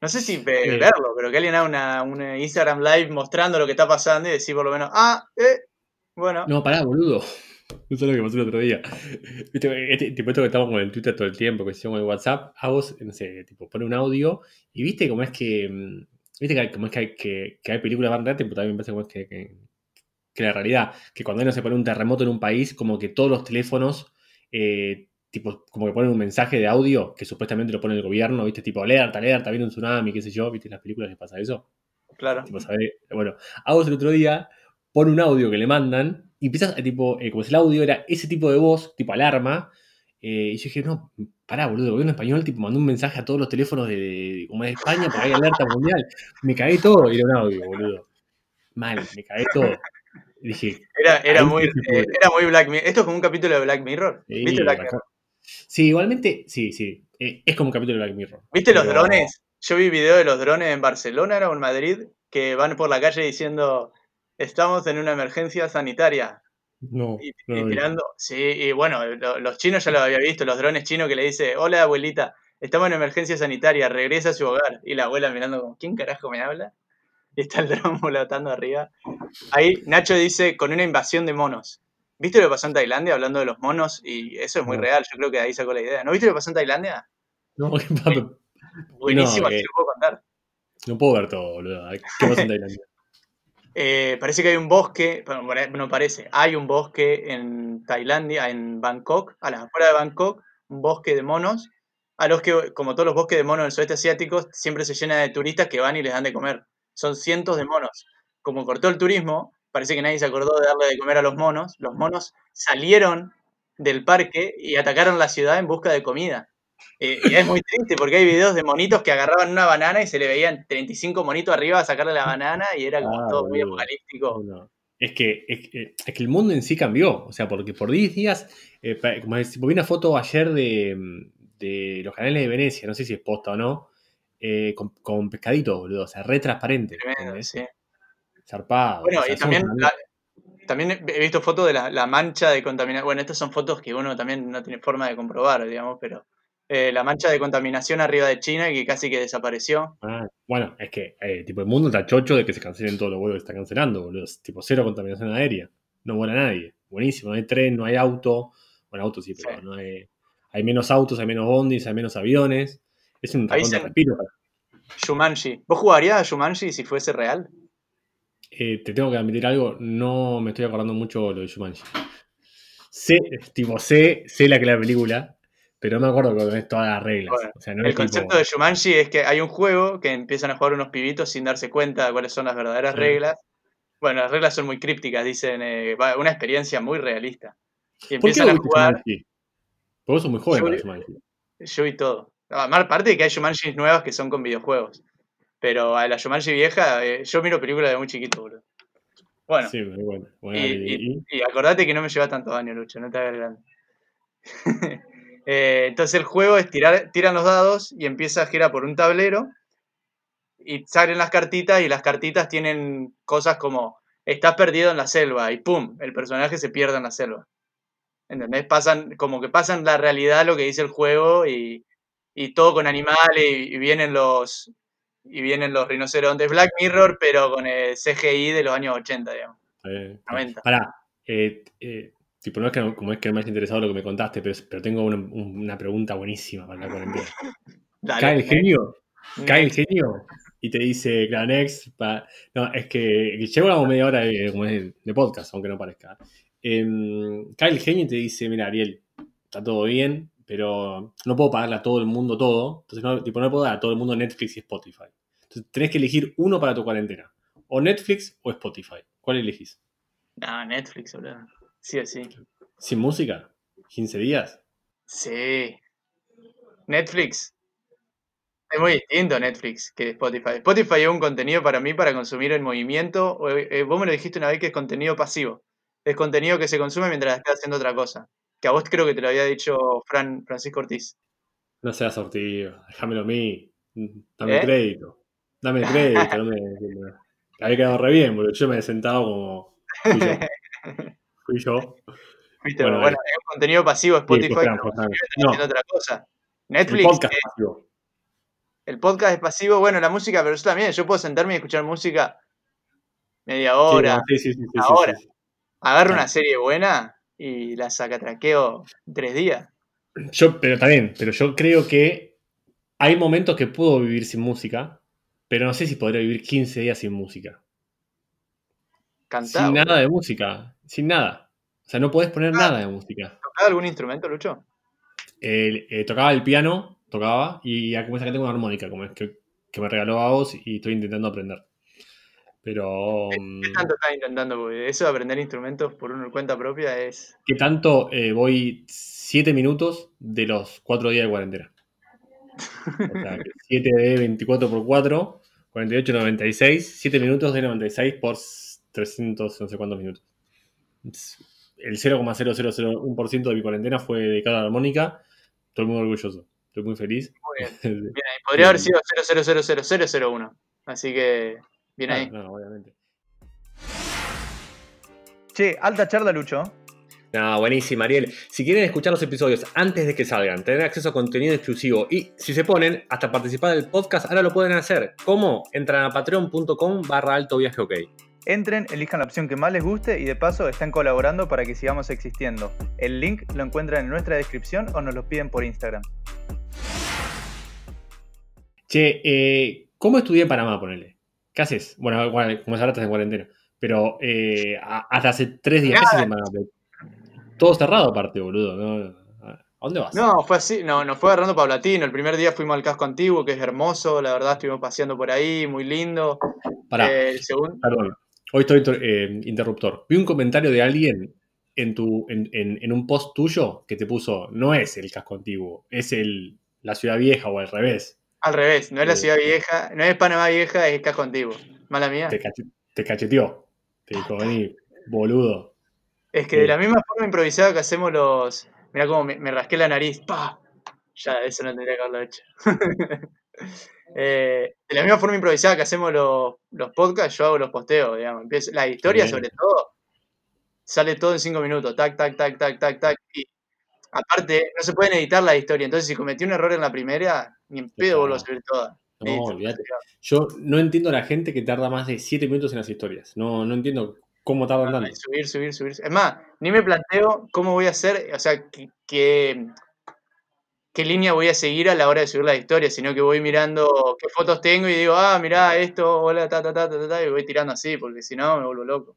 No sé si ve- Eh. verlo, pero que alguien haga una, un Instagram Live mostrando lo que está pasando y decir por lo menos, ah, eh, bueno. No, pará, boludo. No sé lo que pasó el otro día. Viste, este, tipo esto que estamos con el Twitter todo el tiempo, que con el WhatsApp, a vos, no sé, tipo, pone un audio y viste cómo es que. mm, Viste que hay, cómo es que hay, que, que hay películas van tipo, también me parece como es que, que, que la realidad, que cuando no se pone un terremoto en un país, como que todos los teléfonos, eh, tipo, como que ponen un mensaje de audio que supuestamente lo pone el gobierno, viste, tipo, alerta, alerta, viene un tsunami, qué sé yo, viste, en las películas que pasa eso. Claro. Bueno, Agos el otro día pone un audio que le mandan y empiezas, eh, tipo, eh, como si el audio era ese tipo de voz, tipo alarma. eh, y yo dije, no, pará, boludo, el gobierno español tipo, mandó un mensaje a todos los teléfonos de, de- como de España porque hay alerta mundial. Me cagué todo y era un audio, boludo. Mal, me cagué todo. Y dije, Era, era, muy, eh, era muy Black Mirror. Esto es como un capítulo de Black Mirror. sí, ¿Viste Black. Mirror? Sí, igualmente, sí, sí. eh, es como un capítulo de Black Mirror. ¿Viste los drones? Yo vi video de los drones en Barcelona era o en Madrid que van por la calle diciendo estamos en una emergencia sanitaria. No, Y, no y tirando, sí, y bueno, lo- los chinos ya lo había visto, los drones chinos que le dice, hola abuelita, estamos en emergencia sanitaria, regresa a su hogar. Y la abuela mirando como, ¿quién carajo me habla? Y está el dron volando arriba. Ahí Nacho dice, con una invasión de monos. ¿Viste lo que pasó en Tailandia hablando de los monos? Y eso es muy No. real, yo creo que de ahí sacó la idea. ¿No viste lo que pasó en Tailandia? No. Buenísimo, eh, así lo puedo contar. No puedo ver todo, boludo. ¿Qué pasa en Tailandia? Eh, parece que hay un bosque, bueno, no parece, hay un bosque en Tailandia, en Bangkok, a las afueras de Bangkok, un bosque de monos, a los que, como todos los bosques de monos del sudeste asiático, siempre se llena de turistas que van y les dan de comer. Son cientos de monos. Como cortó el turismo, parece que nadie se acordó de darle de comer a los monos. Los monos salieron del parque y atacaron la ciudad en busca de comida. Eh, y es muy triste porque hay videos de monitos que agarraban una banana y se le veían 35 monitos arriba a sacarle la banana y era como Ah, todo muy apocalíptico. No. Es que, es, que- es que el mundo en sí cambió. O sea, porque por 10 días, eh, como vi una foto ayer de, de los canales de Venecia, no sé si es posta o no, eh, con, con pescaditos, boludo. O sea, re transparente. Tremendo, sí. Zarpado. Bueno, o sea, y también, también he visto fotos de la, la mancha de contaminación. Bueno, estas son fotos que uno también no tiene forma de comprobar, digamos, pero eh, la mancha de contaminación arriba de China que casi que desapareció. Ah, bueno, es que eh, tipo, el mundo está chocho de que se cancelen todos los vuelos que se están cancelando, boludo. Es tipo cero contaminación aérea. No vuela nadie. Buenísimo. No hay tren, no hay auto. Bueno, auto sí, pero Sí. no hay. Hay menos autos, hay menos bondis, hay menos aviones. Es un tapón de se- respiro. Shumanji. ¿Vos jugarías a Shumanji si fuese real? Eh, te tengo que admitir algo, no me estoy acordando mucho lo de Shumanji. Sé, tipo, sé, sé la que la película, pero no me acuerdo con todas las reglas. Bueno, o sea, no El tipo- concepto de Shumanji es que hay un juego que empiezan a jugar unos pibitos sin darse cuenta de cuáles son las verdaderas Sí. reglas. Bueno, las reglas son muy crípticas, dicen, eh, una experiencia muy realista. Y ¿Por qué empiezan a jugar, Shumanji? Porque vos sos muy joven Yo para Shumanji. yo vi todo. Aparte de que hay Shumanji nuevas que son con videojuegos. Pero a la Shumanji vieja, eh, yo miro películas de muy chiquito, boludo. Bueno, Sí, bueno. Bueno, y, y- y- y acordate que no me lleva tantos años, Lucho, no te hagas grande. Eh, entonces el juego es tirar, tiran los dados y empieza a girar por un tablero y salen las cartitas y las cartitas tienen cosas como estás perdido en la selva y pum, el personaje se pierde en la selva. ¿Entendés? Pasan, como que pasan la realidad lo que dice el juego y, y todo con animales y, y vienen los y vienen los rinocerontes Black Mirror, pero con el CGI de los años 80, digamos, eh, 90. Pará, eh, eh, tipo, no es que, como es que no me haya interesado lo que me contaste, pero, pero tengo una, un- una pregunta buenísima para la cuarentena. Dale, ¿Cae el genio? ¿Cae el genio? Y te dice, next. pa- No, es que, llevo como media hora de, podcast, aunque no parezca. Em, cae el genio y te dice, mira, Ariel, está todo bien, pero no puedo pagarle a todo el mundo todo. Entonces, no, tipo, no le puedo dar a todo el mundo Netflix y Spotify. Entonces, tenés que elegir uno para tu cuarentena. O Netflix o Spotify. ¿Cuál elegís? No, Netflix, boludo. Sí sí. ¿Sin música? ¿15 días? Sí. Netflix. Es muy distinto Netflix que Spotify. Spotify es un contenido para mí para consumir en movimiento. o, eh, vos me lo dijiste una vez que es contenido pasivo. Es contenido que se consume mientras estás haciendo otra cosa. que a vos creo que te lo había dicho Fran, Francisco Ortiz. No seas sortido, déjamelo a mí. Dame ¿Eh? crédito. Dame crédito. no me, me- había quedado re bien, boludo. Yo me he sentado como. Fui yo. Fui yo. ¿Viste? Bueno, Bueno, ahí. es un contenido pasivo Spotify. pues, pues, estar No, otra cosa. el Netflix, podcast eh, el podcast es pasivo, bueno, la música, pero yo también, yo puedo sentarme y escuchar música media hora, Sí, sí, ahora. agarro una serie buena y la sacatraqueo en tres días. Yo, pero también, pero yo creo que hay momentos que puedo vivir sin música, pero no sé si podría vivir 15 días sin música. Cantar. sin nada de música, sin nada. O sea, no podés poner Ah. nada de música. ¿Tocaba algún instrumento, Lucho? Eh, tocaba el piano, tocaba, y ya como esa que tengo una armónica, como es que, que me regaló a vos y estoy intentando aprender. Pero. mm, ¿Qué tanto estás intentando? Eso de aprender instrumentos por una cuenta propia es. ¿Qué tanto eh, voy 7 minutos de los 4 días de cuarentena? O sea, 7 de 24 por 4, 48, 96, 7 minutos de 96 por 300, no sé cuántos minutos. El 0,0001% de mi cuarentena fue dedicado a la armónica. Estoy muy orgulloso, estoy muy feliz. Muy bien. Bien ahí. Podría haber sido 0000001. Así que, bien ahí. Claro, no, obviamente. Che, alta charla, Lucho. No, buenísimo, Ariel. Si quieren escuchar los episodios antes de que salgan, tener acceso a contenido exclusivo y si se ponen hasta participar del podcast, ahora lo pueden hacer. ¿Cómo? Entran a patreon.com barra alto viaje ok. Entren, elijan la opción que más les guste y de paso están colaborando para que sigamos existiendo. El link lo encuentran en nuestra descripción o nos lo piden por Instagram. Che, eh, ¿cómo estudié en Panamá, ponele? ¿Qué haces? Bueno, igual, como ahora estás en cuarentena. Pero eh, hasta hace tres días, ¿qué haces en Panamá? Todo cerrado aparte, boludo. ¿no? ¿A dónde vas? No, fue así, no, nos fue agarrando paulatino. El primer día fuimos al casco antiguo, que es hermoso, la verdad estuvimos paseando por ahí, muy lindo. Pará, Eh, el segundo, perdón. Hoy estoy eh, interruptor. Vi un comentario de alguien en, tu, en, en- en un post tuyo que te puso, no es el casco antiguo, es el, la ciudad vieja o al revés. al revés, no es la Sí. ciudad vieja, no es Panamá vieja, es el casco antiguo. Mala mía. Te, te cacheteó. Te dijo, vení, boludo. Es que Sí. de la misma forma improvisada que hacemos los. Mirá cómo me, me rasqué la nariz. ¡Pah! Ya, eso no tendría que haberlo hecho. Eh, de la misma forma improvisada que hacemos los, los podcasts, yo hago los posteos, digamos. Empiezo, la historia, Bien. sobre todo, sale todo en cinco minutos. Tac, tac, tac, tac, tac, tac. Y aparte, no se pueden editar la historia. Entonces, si cometí un error en la primera, ni en pedo vuelvo a subir toda. No, olvídate. Yo no entiendo a la gente que tarda más de 7 minutos en las historias. No, no entiendo cómo tardan tanto. Subir, subir, subir. Es más, ni me planteo cómo voy a hacer, o sea, qué, qué línea voy a seguir a la hora de subir la historia, sino que voy mirando qué fotos tengo y digo, ah, mirá esto, hola, ta, ta, ta, ta, ta, y voy tirando así, porque si no me vuelvo loco.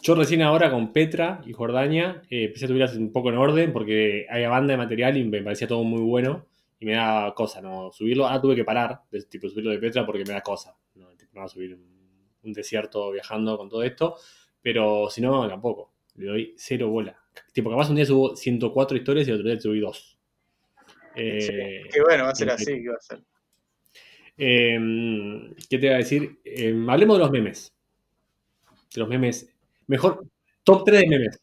Yo recién ahora con Petra y Jordania eh, empecé a subirlas un poco en orden porque hay banda de material y me parecía todo muy bueno y me da cosa no subirlo. Ahora tuve que parar de tipo subirlo de Petra porque me da cosa. No, tipo, no subir un, desierto viajando con todo esto, pero si no, tampoco. Le doy cero bola. Tipo, capaz un día subo 104 historias y otro día subí dos. Eh, Qué bueno, va a ser así, ¿qué va a ser? Eh, ¿Qué te iba a decir? Eh, hablemos de los memes. De los memes. Mejor, top 3 de memes.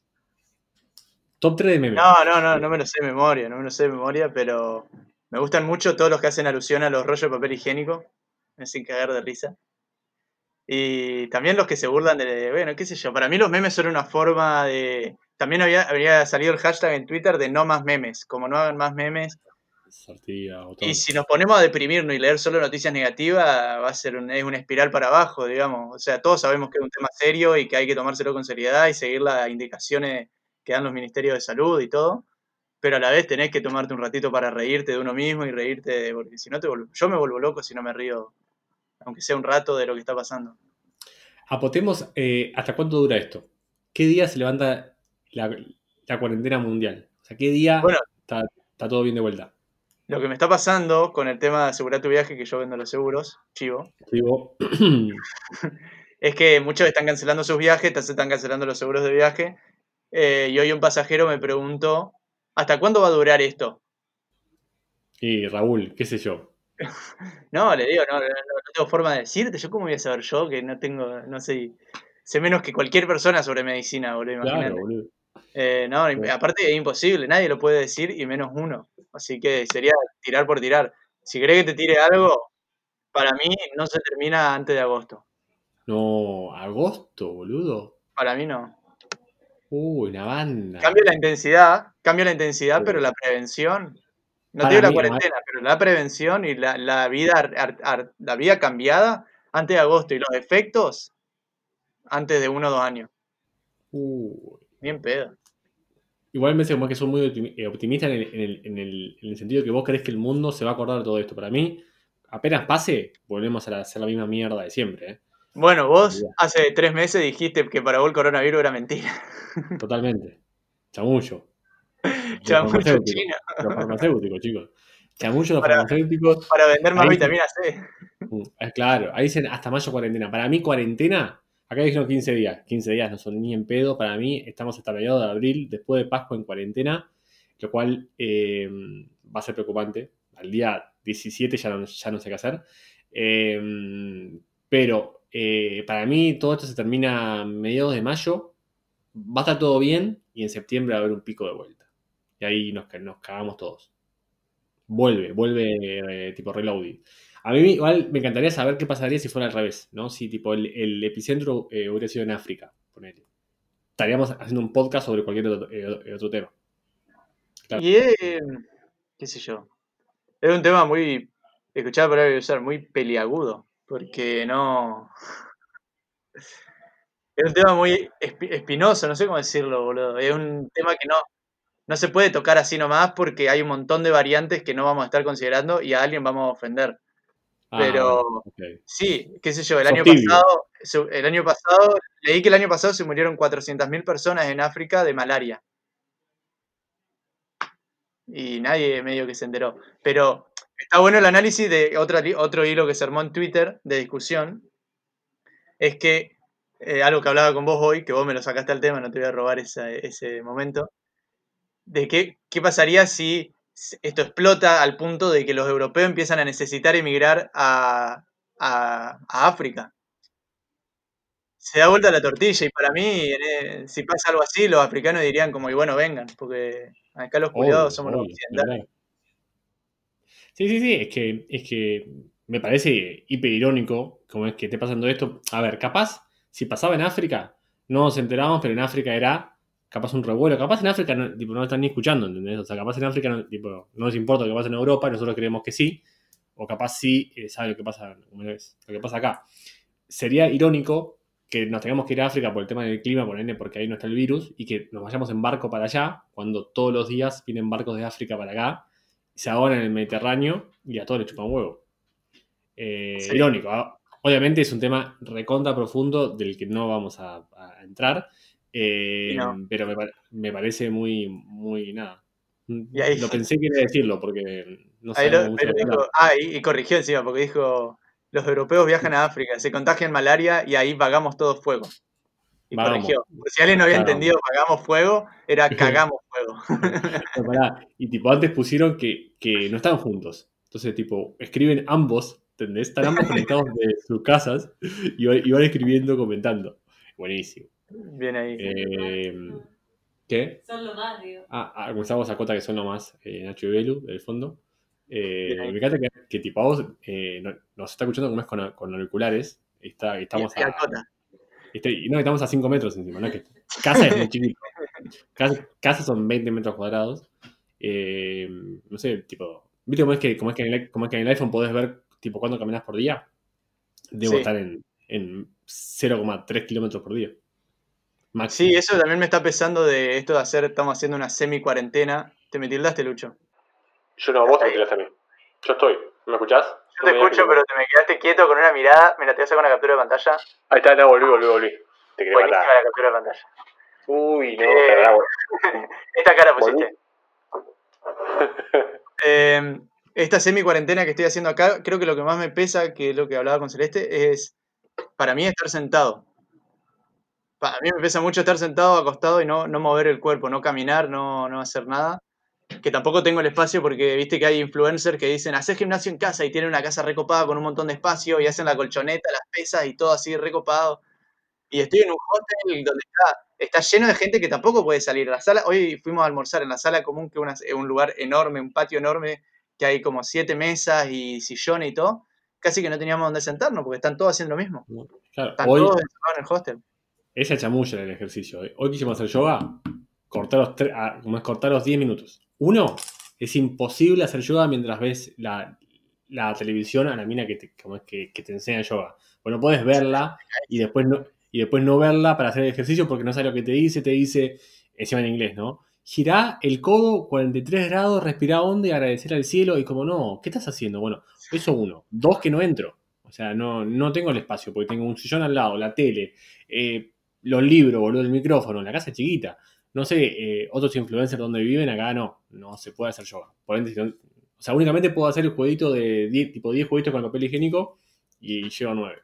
Top 3 de memes. No, no, no, no me lo sé de memoria, no me lo sé de memoria, pero me gustan mucho todos los que hacen alusión a los rollos de papel higiénico, hacen cagar de risa. Y también los que se burlan de, bueno, qué sé yo, para mí los memes son una forma de... También había, había salido el hashtag en Twitter de no más memes, como no hagan más memes. Y si nos ponemos a deprimirnos y leer solo noticias negativas, va a ser un- es una espiral para abajo, digamos. O sea, todos sabemos que es un tema serio y que hay que tomárselo con seriedad y seguir las indicaciones que dan los ministerios de salud y todo. Pero a la vez tenés que tomarte un ratito para reírte de uno mismo y reírte, de- porque si no te vuelvo- yo me vuelvo loco si no me río, aunque sea un rato de lo que está pasando. Apotemos, eh, ¿hasta cuánto dura esto? ¿Qué día se levanta la, la cuarentena mundial? O sea, ¿qué día Bueno. está, está todo bien de vuelta? Lo que me está pasando con el tema de asegurar tu viaje, que yo vendo los seguros, chivo, Digo, es que muchos están cancelando sus viajes, están cancelando los seguros de viaje. eh, y hoy un pasajero me preguntó, ¿hasta cuándo va a durar esto? y Raúl, qué sé yo. No, le digo, no, no, no tengo forma de decirte. ¿Yo cómo voy a saber yo que no tengo, no sé, sé menos que cualquier persona sobre medicina, boludo, Claro, boludo. Eh, no, Sí. aparte es imposible, nadie lo puede decir y menos uno. Así que sería tirar por tirar. Si querés que te tire algo, para mí no se termina antes de agosto. No, agosto, boludo. Para mí no. Uy, una banda. Cambia la intensidad, cambia la intensidad, Sí. pero la prevención. No digo la mí, cuarentena, pero la prevención y la, la vida ar- ar- ar- la vida cambiada antes de agosto y los efectos antes de uno o dos años. Uy. Bien pedo. Igual me parece como que son muy eh, optimistas en el, en, el, en, el, en el sentido que vos crees que el mundo se va a acordar de todo esto. Para mí, apenas pase, volvemos a hacer la misma mierda de siempre. ¿eh? Bueno, vos hace tres meses dijiste que para vos el coronavirus era mentira. Totalmente. Chamullo. Farmacéuticos, chino. Los farmacéuticos, chicos. Chamullo los Para- farmacéuticos. Para vender más Ahí vitamina C. Mm, es claro, ahí dicen hasta mayo cuarentena. Para mí, cuarentena, acá dijeron 15 días. 15 días no son ni en pedo. Para mí, estamos hasta mediados de abril, después de Pascua en cuarentena, lo cual eh, va a ser preocupante. Al día 17 ya no, sé qué hacer. Eh, pero eh, para mí, todo esto se termina a mediados de mayo. Va a estar todo bien y en septiembre va a haber un pico de vuelta. Y ahí nos, nos cagamos todos. Vuelve, vuelve tipo reloading. A mí igual me encantaría saber qué pasaría si fuera al revés, ¿no? Si tipo el, epicentro eh, hubiera sido en África. Estaríamos haciendo un podcast sobre cualquier otro, eh, otro tema. Y es, qué sé yo, es un tema muy, escuchaba por ahí usar, muy peliagudo, porque no... Es un tema muy espi- espinoso, no sé cómo decirlo, boludo. Es un tema que no, no se puede tocar así nomás porque hay un montón de variantes que no vamos a estar considerando y a alguien vamos a ofender. Ah, Pero-. Sí, qué sé yo, el Sos año tibio. pasado, el año pasado, leí que el año pasado se murieron 400.000 personas en África de malaria. Y nadie medio que se enteró. Pero está bueno el análisis de otra, li- otro hilo que se armó en Twitter de discusión. Es que, eh, algo que hablaba con vos hoy, que vos me lo sacaste al tema, no te voy a robar esa- ese momento, de qué, qué pasaría si esto explota al punto de que los europeos empiezan a necesitar emigrar a, a- a África. Se da vuelta la tortilla y para mí, eh, si pasa algo así, los africanos dirían como, y bueno, vengan, porque acá los cuidados somos los occidentales. Sí, sí, sí, es que, es que me parece hiper irónico como es que esté pasando esto. A ver, capaz, si pasaba en África, no nos enterábamos, pero en África era capaz un revuelo. Capaz en África no, tipo, no lo están ni escuchando, ¿entendés? O sea, capaz en África no, tipo, no les importa lo que pasa en Europa, nosotros creemos que sí. O capaz sí eh, sabe lo que pasa, lo que pasa acá. Sería irónico que nos tengamos que ir a África por el tema del clima, por ende, porque ahí no está el virus, y que nos vayamos en barco para allá, cuando todos los días vienen barcos de África para acá, se ahogan en el Mediterráneo y a todos les chupan huevo. Eh, Sí. Irónico. ¿ah? Obviamente es un tema recontra profundo del que no vamos a, a entrar, eh, no. pero me, me parece muy, muy nada. Ahí- Lo pensé que iba a decirlo porque no hablar. ah, y, y corrigió encima, porque dijo, los europeos viajan a África, se contagian malaria y ahí pagamos todo fuego. Y Vamos. corrigió. Porque si alguien no había Claro. entendido pagamos fuego, era cagamos fuego. No, pará. Y tipo, antes pusieron que, que no estaban juntos. Entonces, tipo, escriben ambos, ¿entendés? Están ambos conectados de sus casas y van escribiendo, comentando. Buenísimo. Bien ahí. Eh, ¿Qué? Son lo más, digo. Ah, ah, Gustavo Sacota, que son nomás eh, Nacho y Belu, del fondo. Eh, me encanta que, que tipo a vos eh, no- nos está escuchando como es con, con auriculares. y Está, y estamos Y- a, este, y no, estamos a 5 metros encima, ¿no? Que casa es muy chiquito. Casa, casa son 20 metros cuadrados. Eh, no sé, tipo. ¿Viste cómo es que, cómo es que, en, el, cómo es que en el iPhone podés ver tipo cuánto caminas por día? Debo Sí. estar en, en 0,3 kilómetros por día. Máximo. Sí, eso también me está pesando de esto de hacer, estamos haciendo una semi-cuarentena. ¿Te me tildaste, Lucho? Yo no, vos me tiraste a mí. Yo estoy. ¿Me escuchás? Yo te escucho, pero te me quedaste quieto con una mirada. Mira, te voy a sacar una captura de pantalla. Ahí está, no, volví, volví, volví. Te quería Buenísima matar. la captura de pantalla. Uy, no, Eh, Esta cara pusiste. Eh, esta semi-cuarentena que estoy haciendo acá, creo que lo que más me pesa, que es lo que hablaba con Celeste, es para mí estar sentado. Para mí me pesa mucho estar sentado, acostado y no, no mover el cuerpo, no caminar, no, no hacer nada. Que tampoco tengo el espacio porque viste que hay influencers que dicen, hacer gimnasio en casa y tienen una casa recopada con un montón de espacio y hacen la colchoneta, las pesas y todo así recopado. y estoy en un hotel donde está, está lleno de gente que tampoco puede salir. La sala, hoy fuimos a almorzar en la sala común, que es un lugar enorme, un patio enorme, que hay como siete mesas y sillones y todo. Casi que no teníamos donde sentarnos porque están todos haciendo lo mismo. Claro, Están hoy todos encerrados en el hostel. Esa chamulla en el ejercicio. ¿eh? Hoy quisimos hacer yoga, cortar los, ah, cortar los 10 minutos. Uno, es imposible hacer yoga mientras ves la, la televisión a la mina que te, como es que, que te enseña yoga. Bueno, puedes verla y después no, y después no verla para hacer el ejercicio porque no sabe lo que te dice, te dice, encima en inglés, ¿no? Girá el codo 43 grados, respirá hondo y agradecer al cielo. Y como no, ¿qué estás haciendo? Bueno, eso uno. Dos, que no entro. O sea, no, no tengo el espacio porque tengo un sillón al lado, la tele, eh, los libros, boludo, el micrófono, la casa es chiquita. No sé, eh, otros influencers donde viven, acá no, no se puede hacer yoga. Por ende, si no- o sea, únicamente puedo hacer el jueguito de 10, tipo 10 jueguitos con papel higiénico y llevo 9.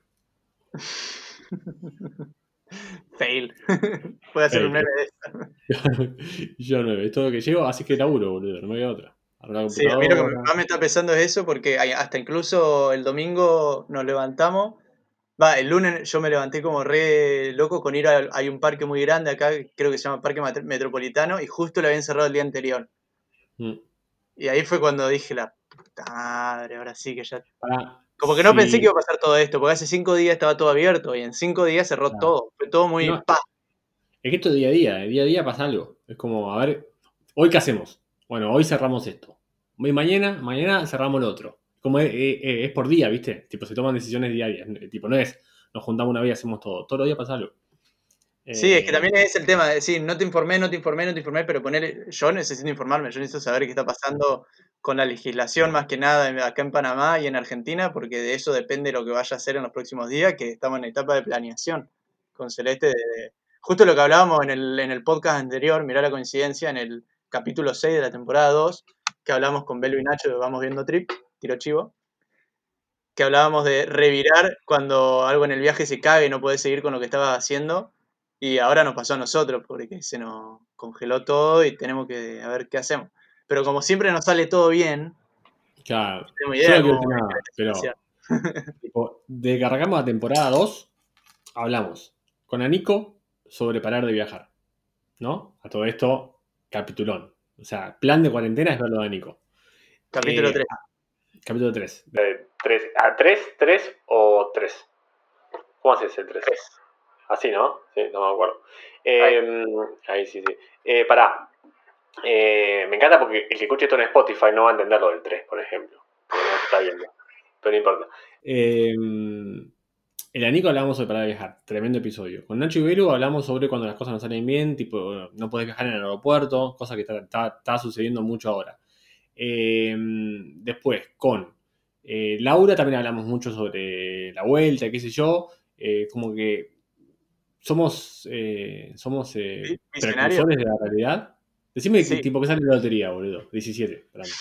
Fail. Puede hacer un Fail. meme de eso. llevo 9, es todo lo que llevo, así que laburo, boludo, no queda otra. Sí, a mí lo que más me está pesando es eso, porque hay- hasta incluso el domingo nos levantamos. Va, el lunes yo me levanté como re loco con ir a. Hay un parque muy grande acá, creo que se llama Parque Metropolitano, y justo lo habían cerrado el día anterior. Mm. Y ahí fue cuando dije, la puta madre, ahora sí que ya. Como que no sí. pensé que iba a pasar todo esto, porque hace cinco días estaba todo abierto, y en cinco días cerró todo. Fue todo muy. No. pa. Es que esto es día a día, de día a día pasa algo. Es como, a ver, ¿hoy qué hacemos? Bueno, hoy cerramos esto. Y mañana, mañana cerramos lo otro. Como es, es- es por día, ¿viste? Tipo, se toman decisiones diarias. Tipo, no es, nos juntamos una vez y hacemos todo. Todos los días pasa algo. Sí, es que Eh, también es el tema de decir, no te informé, no te informé, no te informé, pero poner, yo necesito informarme, yo necesito saber qué está pasando con la legislación más que nada acá en Panamá y en Argentina, porque de eso depende lo que vaya a hacer en los próximos días, que estamos en etapa de planeación con Celeste. de- justo lo que hablábamos en el, en el podcast anterior, mirá la coincidencia, en el capítulo 6 de la temporada 2, que hablamos con Belo y Nacho de Vamos Viendo Trip, tiro chivo, que hablábamos de revirar cuando algo en el viaje se cae y no podés seguir con lo que estabas haciendo. Y ahora nos pasó a nosotros, porque se nos congeló todo y tenemos que a ver qué hacemos. Pero como siempre nos sale todo bien, Claro. no idea no nada, pero tipo, de la temporada 2, hablamos con Anico sobre parar de viajar. ¿No? A todo esto, capitulón. O sea, plan de cuarentena es verlo de Anico. Capítulo Eh, 3. Capítulo 3. De tres, ¿A tres, tres o tres? ¿Cómo haces el tres? Así, ¿no? Sí, no me acuerdo. Eh, ahí sí, sí. Eh, pará. Eh, me encanta porque el que escuche esto en Spotify no va a entender lo del 3, por ejemplo. Porque no está viendo. Pero no importa. Eh, el Anico hablamos sobre parar de viajar. Tremendo episodio. Con Nacho y Vero hablamos sobre cuando las cosas no salen bien, tipo, no podés viajar en el aeropuerto, cosa que está, está- está sucediendo mucho ahora. Eh, después, con eh, Laura también hablamos mucho sobre la vuelta, qué sé yo. Eh, como que somos, somos precursores de la realidad. Decime Sí. que tipo que sale la lotería, boludo. 17, para mí.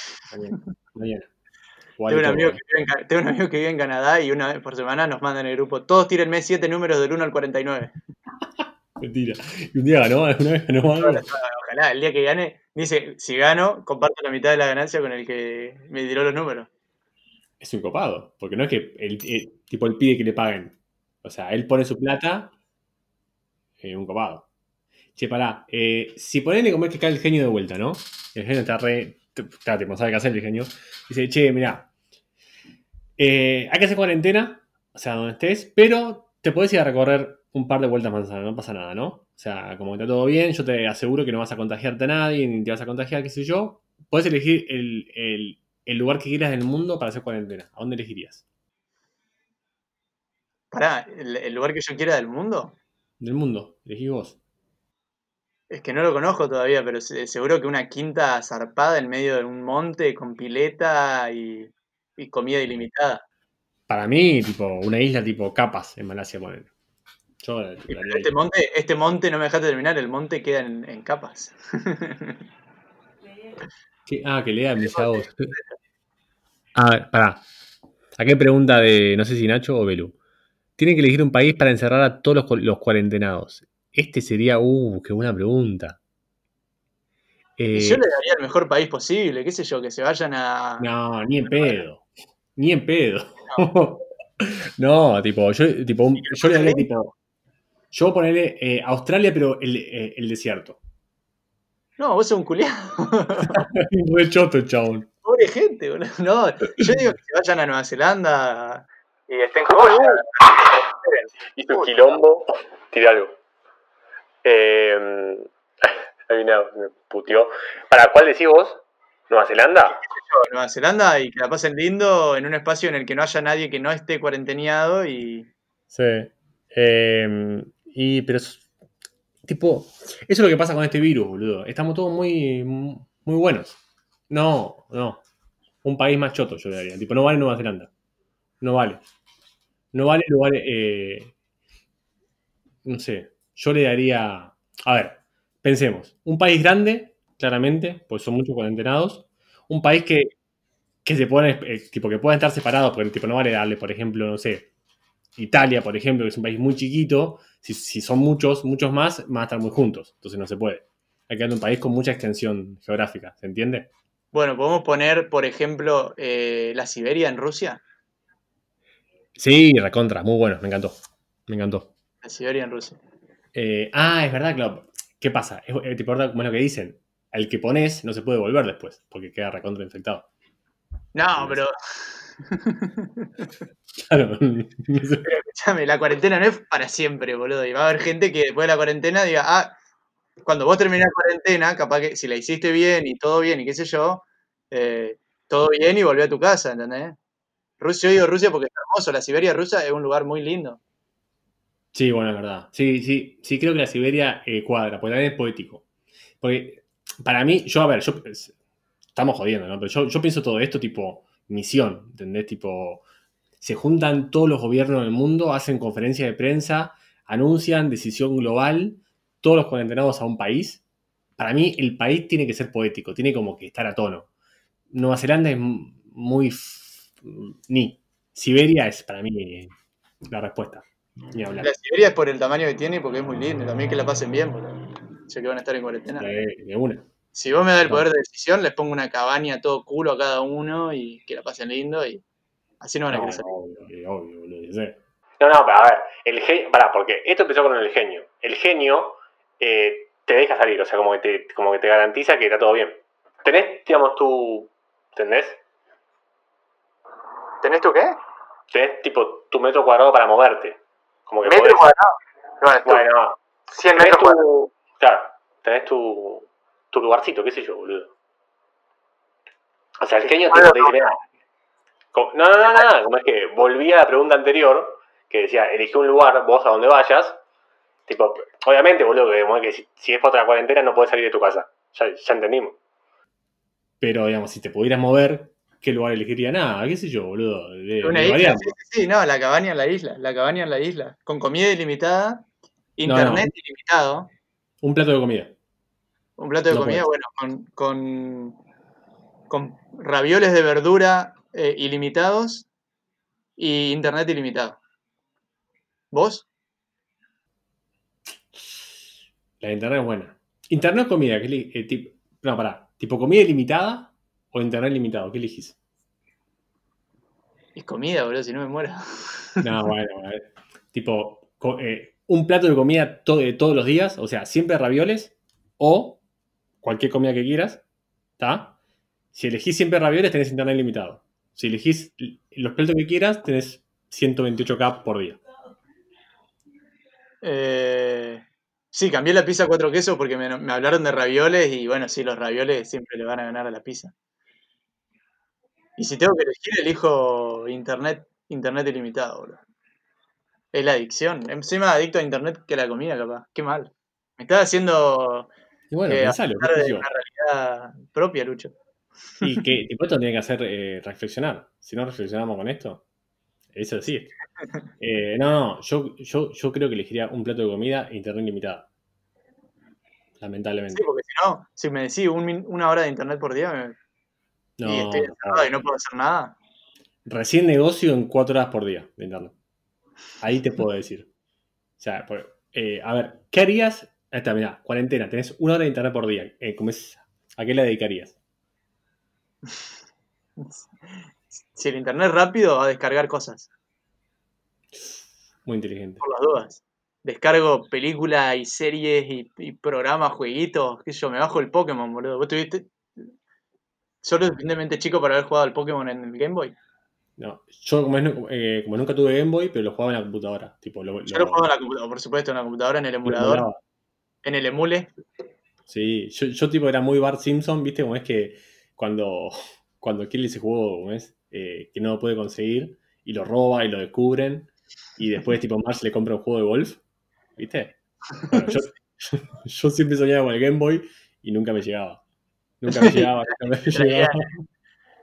Mañana. Tengo un, amigo que vive en, Ca- tengo un amigo que vive en Canadá y una vez por semana nos manda en el grupo, todos tírenme 7 números del 1 al 49. Mentira. Y un día ganó, alguna vez ganó algo. Ojalá, el día que gane, dice, si gano, comparto la mitad de la ganancia con el que me tiró los números. Es un copado. Porque no es que el, el- tipo él pide que le paguen. O sea, él pone su plata. eh, un copado. Che, pará. eh, si ponele como es que cae el genio de vuelta, ¿no? El genio está re. Está, tipo, sabe qué hacer el genio. Dice, che, mirá. eh, hay que hacer cuarentena. O sea, donde estés. Pero te podés ir a recorrer un par de vueltas manzanas. No pasa nada, ¿no? O sea, como que está todo bien. Yo te aseguro que no vas a contagiarte a nadie. Ni te vas a contagiar, qué sé yo. Podés elegir el, el- el lugar que quieras del mundo para hacer cuarentena. ¿A dónde elegirías? Pará, ¿el, el lugar que yo quiera del mundo? Del mundo. Elegís vos. Es que no lo conozco todavía, pero se- seguro que una quinta zarpada en medio de un monte con pileta y, y comida ilimitada. Para mí, tipo, una isla tipo Capas en Malasia, poner. Yo la- ahí. este monte, este monte, no me dejaste terminar, el monte queda en, en capas. ¿Qué? Ah, que lea mis vos. A ver, pará. Saqué pregunta de, no sé si Nacho o Belu. Tienen que elegir un país para encerrar a todos los, cu- los cuarentenados. Este sería, uh, qué buena pregunta. Eh, yo le daría el mejor país posible, qué sé yo, que se vayan a... no, ni en pedo. Ni en pedo. no, tipo, yo, tipo, un- yo le daría tipo. Yo voy a ponerle eh, Australia, pero el, eh, el desierto. No, vos sos un culiado. Re choto, chabón. Pobre gente, boludo. No, yo digo que se vayan a Nueva Zelanda y estén ¿Cómo como. no? Hizo un quilombo. Tira algo. Eh, ahí me me puteó. ¿Para cuál decís vos? ¿Nueva Zelanda? Nueva Zelanda y que la pasen lindo en un espacio en el que no haya nadie que no esté cuarenteneado y. Sí. Eh, y, pero tipo, eso es lo que pasa con este virus, boludo. Estamos todos muy, muy buenos. No, no. Un país más choto, yo le daría. Tipo, no vale Nueva Zelanda. No vale. No vale lugar. eh, no sé. Yo le daría. A ver, pensemos. Un país grande, claramente, pues son muchos cuarentenados. Un país que, que se pone, eh, tipo, que puedan estar separados, porque tipo, no vale darle, por ejemplo, no sé, Italia, por ejemplo, que es un país muy chiquito, si, si son muchos, muchos más, van a estar muy juntos. Entonces no se puede. Hay que darle un país con mucha extensión geográfica, ¿se entiende? Bueno, podemos poner, por ejemplo, eh, la Siberia en Rusia. Sí, recontra, muy bueno, me encantó. Me encantó. La Siberia en Rusia. Eh, ah, es verdad, claro. ¿Qué pasa? Es, como es lo que dicen. Al que pones no se puede volver después, porque queda recontra infectado. No, pero Claro. escúchame, la cuarentena no es para siempre, boludo. Y va a haber gente que después de la cuarentena diga, ah, cuando vos terminás la cuarentena, capaz que si la hiciste bien y todo bien y qué sé yo, eh, todo bien y volví a tu casa, ¿entendés? Rusia, yo digo Rusia porque es hermoso, la Siberia rusa es un lugar muy lindo. Sí, bueno, es verdad. Sí, sí, sí, creo que la Siberia eh, cuadra, porque también es poético. Porque para mí, yo, a ver, yo es- estamos jodiendo, ¿no? Pero yo, yo pienso todo esto tipo misión, ¿entendés? Tipo, se juntan todos los gobiernos del mundo, hacen conferencia de prensa, anuncian decisión global, todos los cuarentenados a un país. Para mí, el país tiene que ser poético, tiene como que estar a tono. Nueva Zelanda es muy. f- ni. Siberia es para mí la respuesta. Ni hablar. La Siberia es por el tamaño que tiene y porque es muy lindo. También que la pasen bien, boludo. Ya que van a estar en cuarentena. De, de una. Si vos me das el poder de decisión, les pongo una cabaña todo culo a cada uno y que la pasen lindo y así no van a No, salir. obvio, obvio, boludo. No, no, pero a ver, el genio, pará, porque esto empezó con el genio. El genio eh, te deja salir, o sea, como que, te, como que te garantiza que está todo bien. Tenés, digamos, tu, ¿entendés? ¿Tenés tú qué? Tenés, tipo, tu metro cuadrado para moverte. Como que Metro podés- cuadrado. Bueno, tú, Bueno, 100 tenés metros cuadrados. tu, claro, tenés tu, tu lugarcito, qué sé yo, boludo. O sea, el genio te dice, mira, como- no, no, no, no, no, como es que volví a la pregunta anterior, que decía, elegí un lugar, vos a donde vayas, tipo, obviamente, boludo, que, como es que si, si es por otra cuarentena no podés salir de tu casa, ya, ya entendimos. Pero, digamos, si te pudieras mover, ¿qué lugar elegiría? Nada, qué sé yo, boludo. De, Una de isla, variante. sí, sí, sí, no, la cabaña en la isla, la cabaña en la isla, con comida ilimitada, internet ilimitado, Un plato de comida. Un plato de No comida, puedes. bueno, con, con, con ravioles de verdura eh, ilimitados y internet ilimitado. ¿Vos? La de internet es buena. Internet o comida, ¿qué eh, tip- no, pará. ¿Tipo comida ilimitada o internet limitado? ¿Qué elegís? Es comida, boludo, si no me muero. No, bueno, bueno. Tipo, eh, un plato de comida to- todos los días, o sea, siempre ravioles o cualquier comida que quieras, ¿está? Si elegís siempre ravioles, tenés internet limitado. Si elegís los platos que quieras, tenés 128K por día. Eh, sí, cambié la pizza a cuatro quesos porque me, hablaron de ravioles y bueno, sí, los ravioles siempre le van a ganar a la pizza. Y si tengo que elegir, elijo internet, internet ilimitado, boludo. Es la adicción. Encima adicto a internet que a la comida, capaz. Qué mal. Me estaba haciendo Y bueno, eh, pensalo, de una realidad propia, Lucho. Y que tipo, esto tiene que hacer eh, reflexionar. Si no reflexionamos con esto, eso sí. Eh, no, no, yo, yo, yo creo que elegiría un plato de comida e internet limitada. Lamentablemente. Sí, porque si no, si me decís un una hora de internet por día me- No, y estoy encerrado y no puedo hacer nada, Recién negocio en cuatro horas por día de internet. Ahí te puedo decir. O sea, pues, eh, a ver, ¿qué harías? Ahí está, mirá, cuarentena, tenés una hora de internet por día. Eh, ¿cómo es? ¿A qué la dedicarías? si el internet es rápido, a descargar cosas, Muy inteligente. por las dudas. descargo películas y series y, y programas, jueguitos, qué sé yo, me bajo el Pokémon, boludo. ¿Vos tuviste? ¿Solo suficientemente chico para haber jugado al Pokémon en el Game Boy? No, yo como, es eh, como nunca tuve Game Boy, pero lo jugaba en la computadora. Tipo, lo, Yo lo jugaba en la computadora, por supuesto, en la computadora, en el emulador. En el emule. Sí, yo, yo tipo era muy Bart Simpson, ¿viste? Como es que cuando, cuando quiere ese juego, como es, eh, que no lo puede conseguir, y lo roba y lo descubren, y después tipo Marge le compra un juego de golf, ¿viste? Bueno, yo, yo siempre soñaba con el Game Boy y nunca me llegaba. Nunca me llegaba, nunca me llegaba.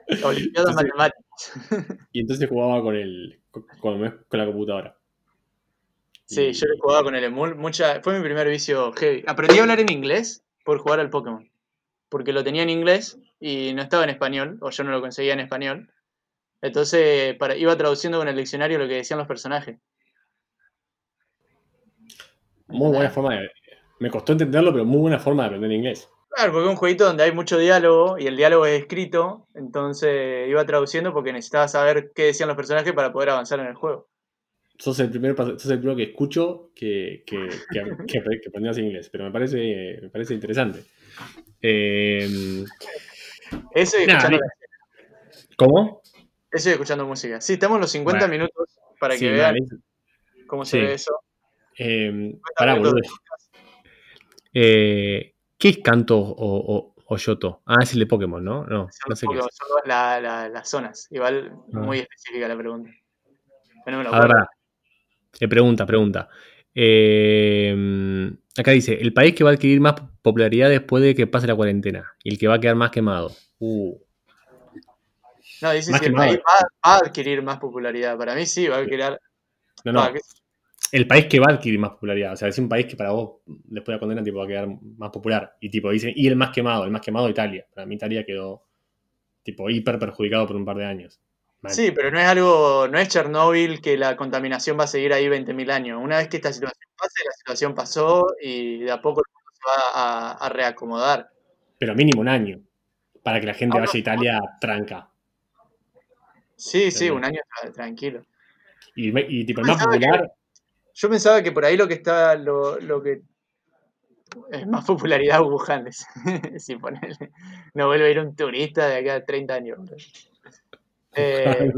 Entonces- matemáticas. Y entonces jugaba con el con la computadora. Sí, Y- yo lo jugaba con el emul. Mucha, fue mi primer vicio heavy. Aprendí a hablar en inglés por jugar al Pokémon. Porque lo tenía en inglés y no estaba en español, o yo no lo conseguía en español. Entonces para, iba traduciendo con el diccionario lo que decían los personajes. Muy buena forma de. Me costó entenderlo, pero muy buena forma de aprender inglés. Claro, porque es un jueguito donde hay mucho diálogo y el diálogo es escrito. Entonces iba traduciendo porque necesitaba saber qué decían los personajes para poder avanzar en el juego. Sos el, primer, pas- sos el primero que escucho que, que, que, que, que aprendías inglés, pero me parece, me parece interesante. Eh, Eso y Nah, escuchando, ¿Cómo? eso y escuchando música. Sí, estamos los 50 Bueno. minutos para que Sí, vean vale. cómo se Sí. ve eso. Eh, pará, boludo. Eh, ¿Qué es Canto o, o, o Yoto? Ah, es el de Pokémon, ¿no? No, sé qué es. son la- la- las zonas. Igual Ah. muy específica la pregunta. Pero Eh, pregunta, pregunta. Eh, acá dice, el país que va a adquirir más popularidad después de que pase la cuarentena y el que va a quedar más quemado. Uh, No, dice más si el país va, va a adquirir más popularidad. Para mí sí, va a adquirir. no, no. va, que- El país que va a adquirir más popularidad. O sea, es un país que para vos, después de la condena, tipo, va a quedar más popular. Y tipo, dicen, y el más quemado, el más quemado Italia. Para mí Italia quedó tipo hiper perjudicado por un par de años. Mal. Sí, pero no es algo, no es Chernóbil que la contaminación va a seguir ahí 20.000 años. Una vez que esta situación pase, la situación pasó y de a poco el mundo se va a, a reacomodar. Pero mínimo un año. Para que la gente Ah, vaya a. Italia tranca. Sí, sí, un año tra- tranquilo. Y, tipo, el más que- popular, Yo pensaba que por ahí lo que está, lo, lo que es más popularidad Wuhan. si ponele, no vuelve a ir un turista de acá a 30 años. Eh,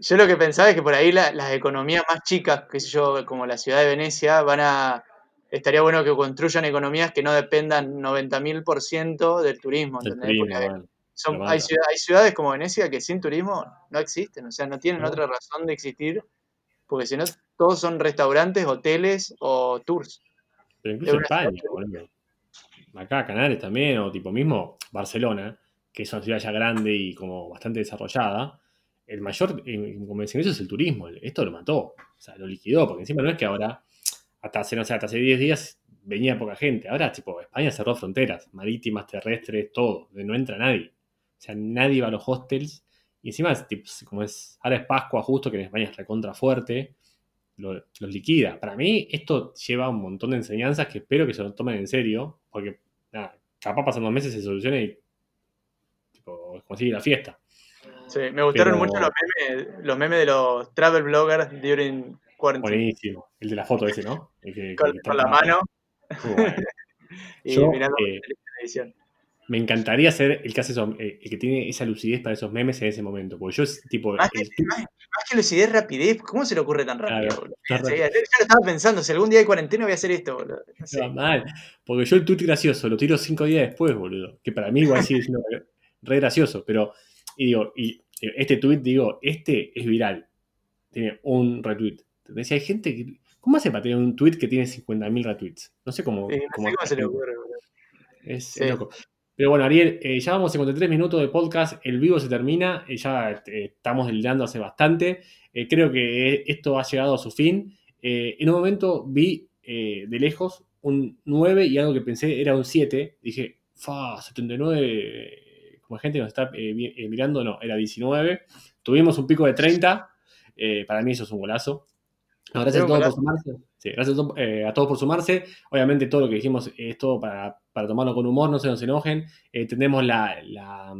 Yo lo que pensaba es que por ahí la- las economías más chicas, qué sé yo, como la ciudad de Venecia, van a. Estaría bueno que construyan economías que no dependan 90.000% del turismo. ¿entendés? turismo, Porque bueno. son- hay, mata. ciudad- hay ciudades como Venecia que sin turismo no existen, o sea, no tienen No. otra razón de existir, porque si no, todos son restaurantes, hoteles o tours. Pero incluso España, boludo. Acá Canales también, o tipo mismo Barcelona, que es una ciudad ya grande y como bastante desarrollada, el mayor convencimiento es el turismo. Esto lo mató, o sea, lo liquidó, porque encima no es que ahora, hasta hace, no sé, hasta hace 10 días venía poca gente. Ahora, tipo, España cerró fronteras, marítimas, terrestres, todo, no entra nadie. O sea, nadie va a los hostels. Y encima, tipo, como es, ahora es Pascua justo, que en España es recontra fuerte, lo- los liquida. Para mí, esto lleva un montón de enseñanzas que espero que se lo tomen en serio, porque, capaz pasan dos meses se solucione y, tipo, es como sigue la fiesta. Sí, me gustaron Pero- mucho los memes, los memes de los travel bloggers during quarantine. Buenísimo. El de la foto ese, ¿no? El que- Con, que con está- la mano bueno. y Yo, mirando eh, la televisión. Me encantaría ser el que hace eh, el que tiene esa lucidez para esos memes en ese momento. Porque yo es tipo. Más que, más, más que lucidez, rapidez. ¿Cómo se le ocurre tan rápido? Claro, ya lo estaba pensando, si algún día hay cuarentena voy a hacer esto, boludo. No sé. Mal. Porque yo el tweet gracioso lo tiro cinco días después, boludo. Que para mí igual sigue siendo re- gracioso. Pero, y digo, y este tweet, digo, este es viral. Tiene un retweet. Entonces hay gente que. ¿Cómo hace para tener un tweet que tiene 50.000 retweets? No sé cómo. Sí, no cómo sé cómo hace se le la gente. ocurre, boludo. Es Sí. loco. Pero bueno, Ariel, eh, ya vamos 53 minutos de podcast, el vivo se termina, eh, ya eh, estamos delirando hace bastante, Eh, creo que esto ha llegado a su fin. En un momento vi eh, de lejos un 9 y algo que pensé era un 7, dije, fa, 79, como gente que nos está eh, eh, mirando, no, era 19, tuvimos un pico de 30, eh, para mí eso es un golazo. No, gracias a todos por sumarse. Sí, gracias a, to- eh, a todos por sumarse. Obviamente todo lo que dijimos es todo para, para tomarlo con humor, no se nos enojen. Eh, tenemos la, la,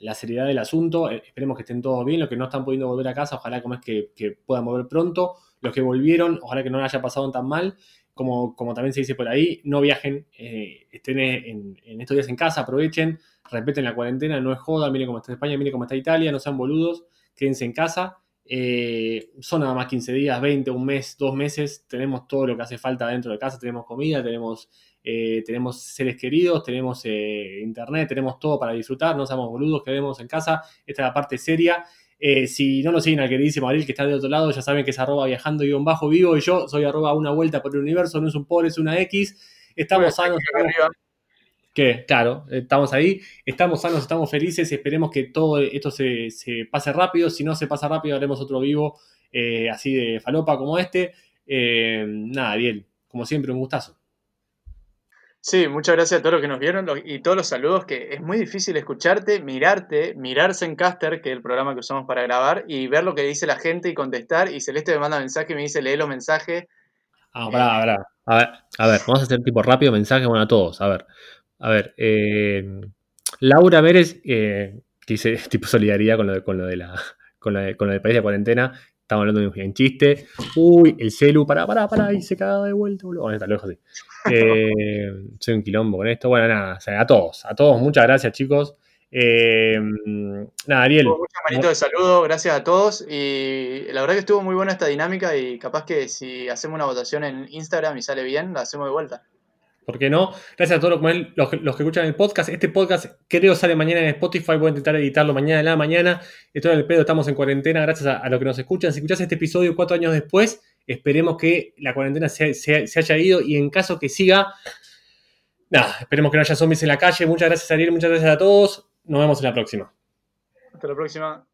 la seriedad del asunto. Eh, esperemos que estén todos bien. Los que no están pudiendo volver a casa, ojalá como es que, que puedan volver pronto. los que volvieron, ojalá que no haya pasado tan mal, como, como también se dice por ahí, no viajen, eh, estén en, estos días en casa, aprovechen, respeten la cuarentena, no es joda, miren cómo está España, miren cómo está Italia, no sean boludos, quédense en casa. Eh, son nada más 15 días, 20, un mes, dos meses, tenemos todo lo que hace falta dentro de casa, tenemos comida, tenemos, eh, tenemos seres queridos, tenemos eh, internet, tenemos todo para disfrutar, no seamos boludos, quedemos en casa, esta es la parte seria. Si no nos siguen al queridísimo Ariel que está de otro lado, ya saben que es arroba viajando y bajo vivo y yo soy arroba una vuelta por el universo, no es un por, es una X. Estamos sanos. Que, claro, estamos ahí, estamos sanos, estamos felices, esperemos que todo esto se, pase rápido, si no se pasa rápido haremos otro vivo eh, así de falopa como este. Eh, nada, Ariel, como siempre, un gustazo. Sí, muchas gracias a todos los que nos vieron y todos los saludos, que es muy difícil escucharte, mirarte, mirarse en Caster, que es el programa que usamos para grabar, y ver lo que dice la gente y contestar, y Celeste me manda mensaje y me dice, lee los mensajes. Ah, pará, pará. A ver, a ver, vamos a hacer tipo rápido mensaje bueno, a todos. A ver, a ver, eh, Laura Vélez, eh, que dice tipo solidaridad con lo de, con lo de la con, lo con lo del país de cuarentena. Estamos hablando de un chiste. Uy, el celu, pará, pará, pará, y se caga de vuelta, boludo. Bueno, está lejos, sí. Eh, soy un quilombo con esto. Bueno, nada, a todos, a todos, muchas gracias, chicos. Eh, nada, Ariel. Muchas manitos de saludo, gracias a todos. Y la verdad que estuvo muy buena esta dinámica y capaz que si hacemos una votación en Instagram y sale bien, la hacemos de vuelta. ¿Por qué no? Gracias a todos los, que escuchan el podcast. Este podcast creo sale mañana en Spotify. Voy a intentar editarlo mañana en la mañana. Estoy en el pedo, estamos en cuarentena. Gracias a, los que nos escuchan. Si escuchas este episodio cuatro años después, esperemos que la cuarentena se, haya ido y en caso que siga, nada, esperemos que no haya zombies en la calle. Muchas gracias, Ariel. Muchas gracias a todos. Nos vemos en la próxima. Hasta la próxima.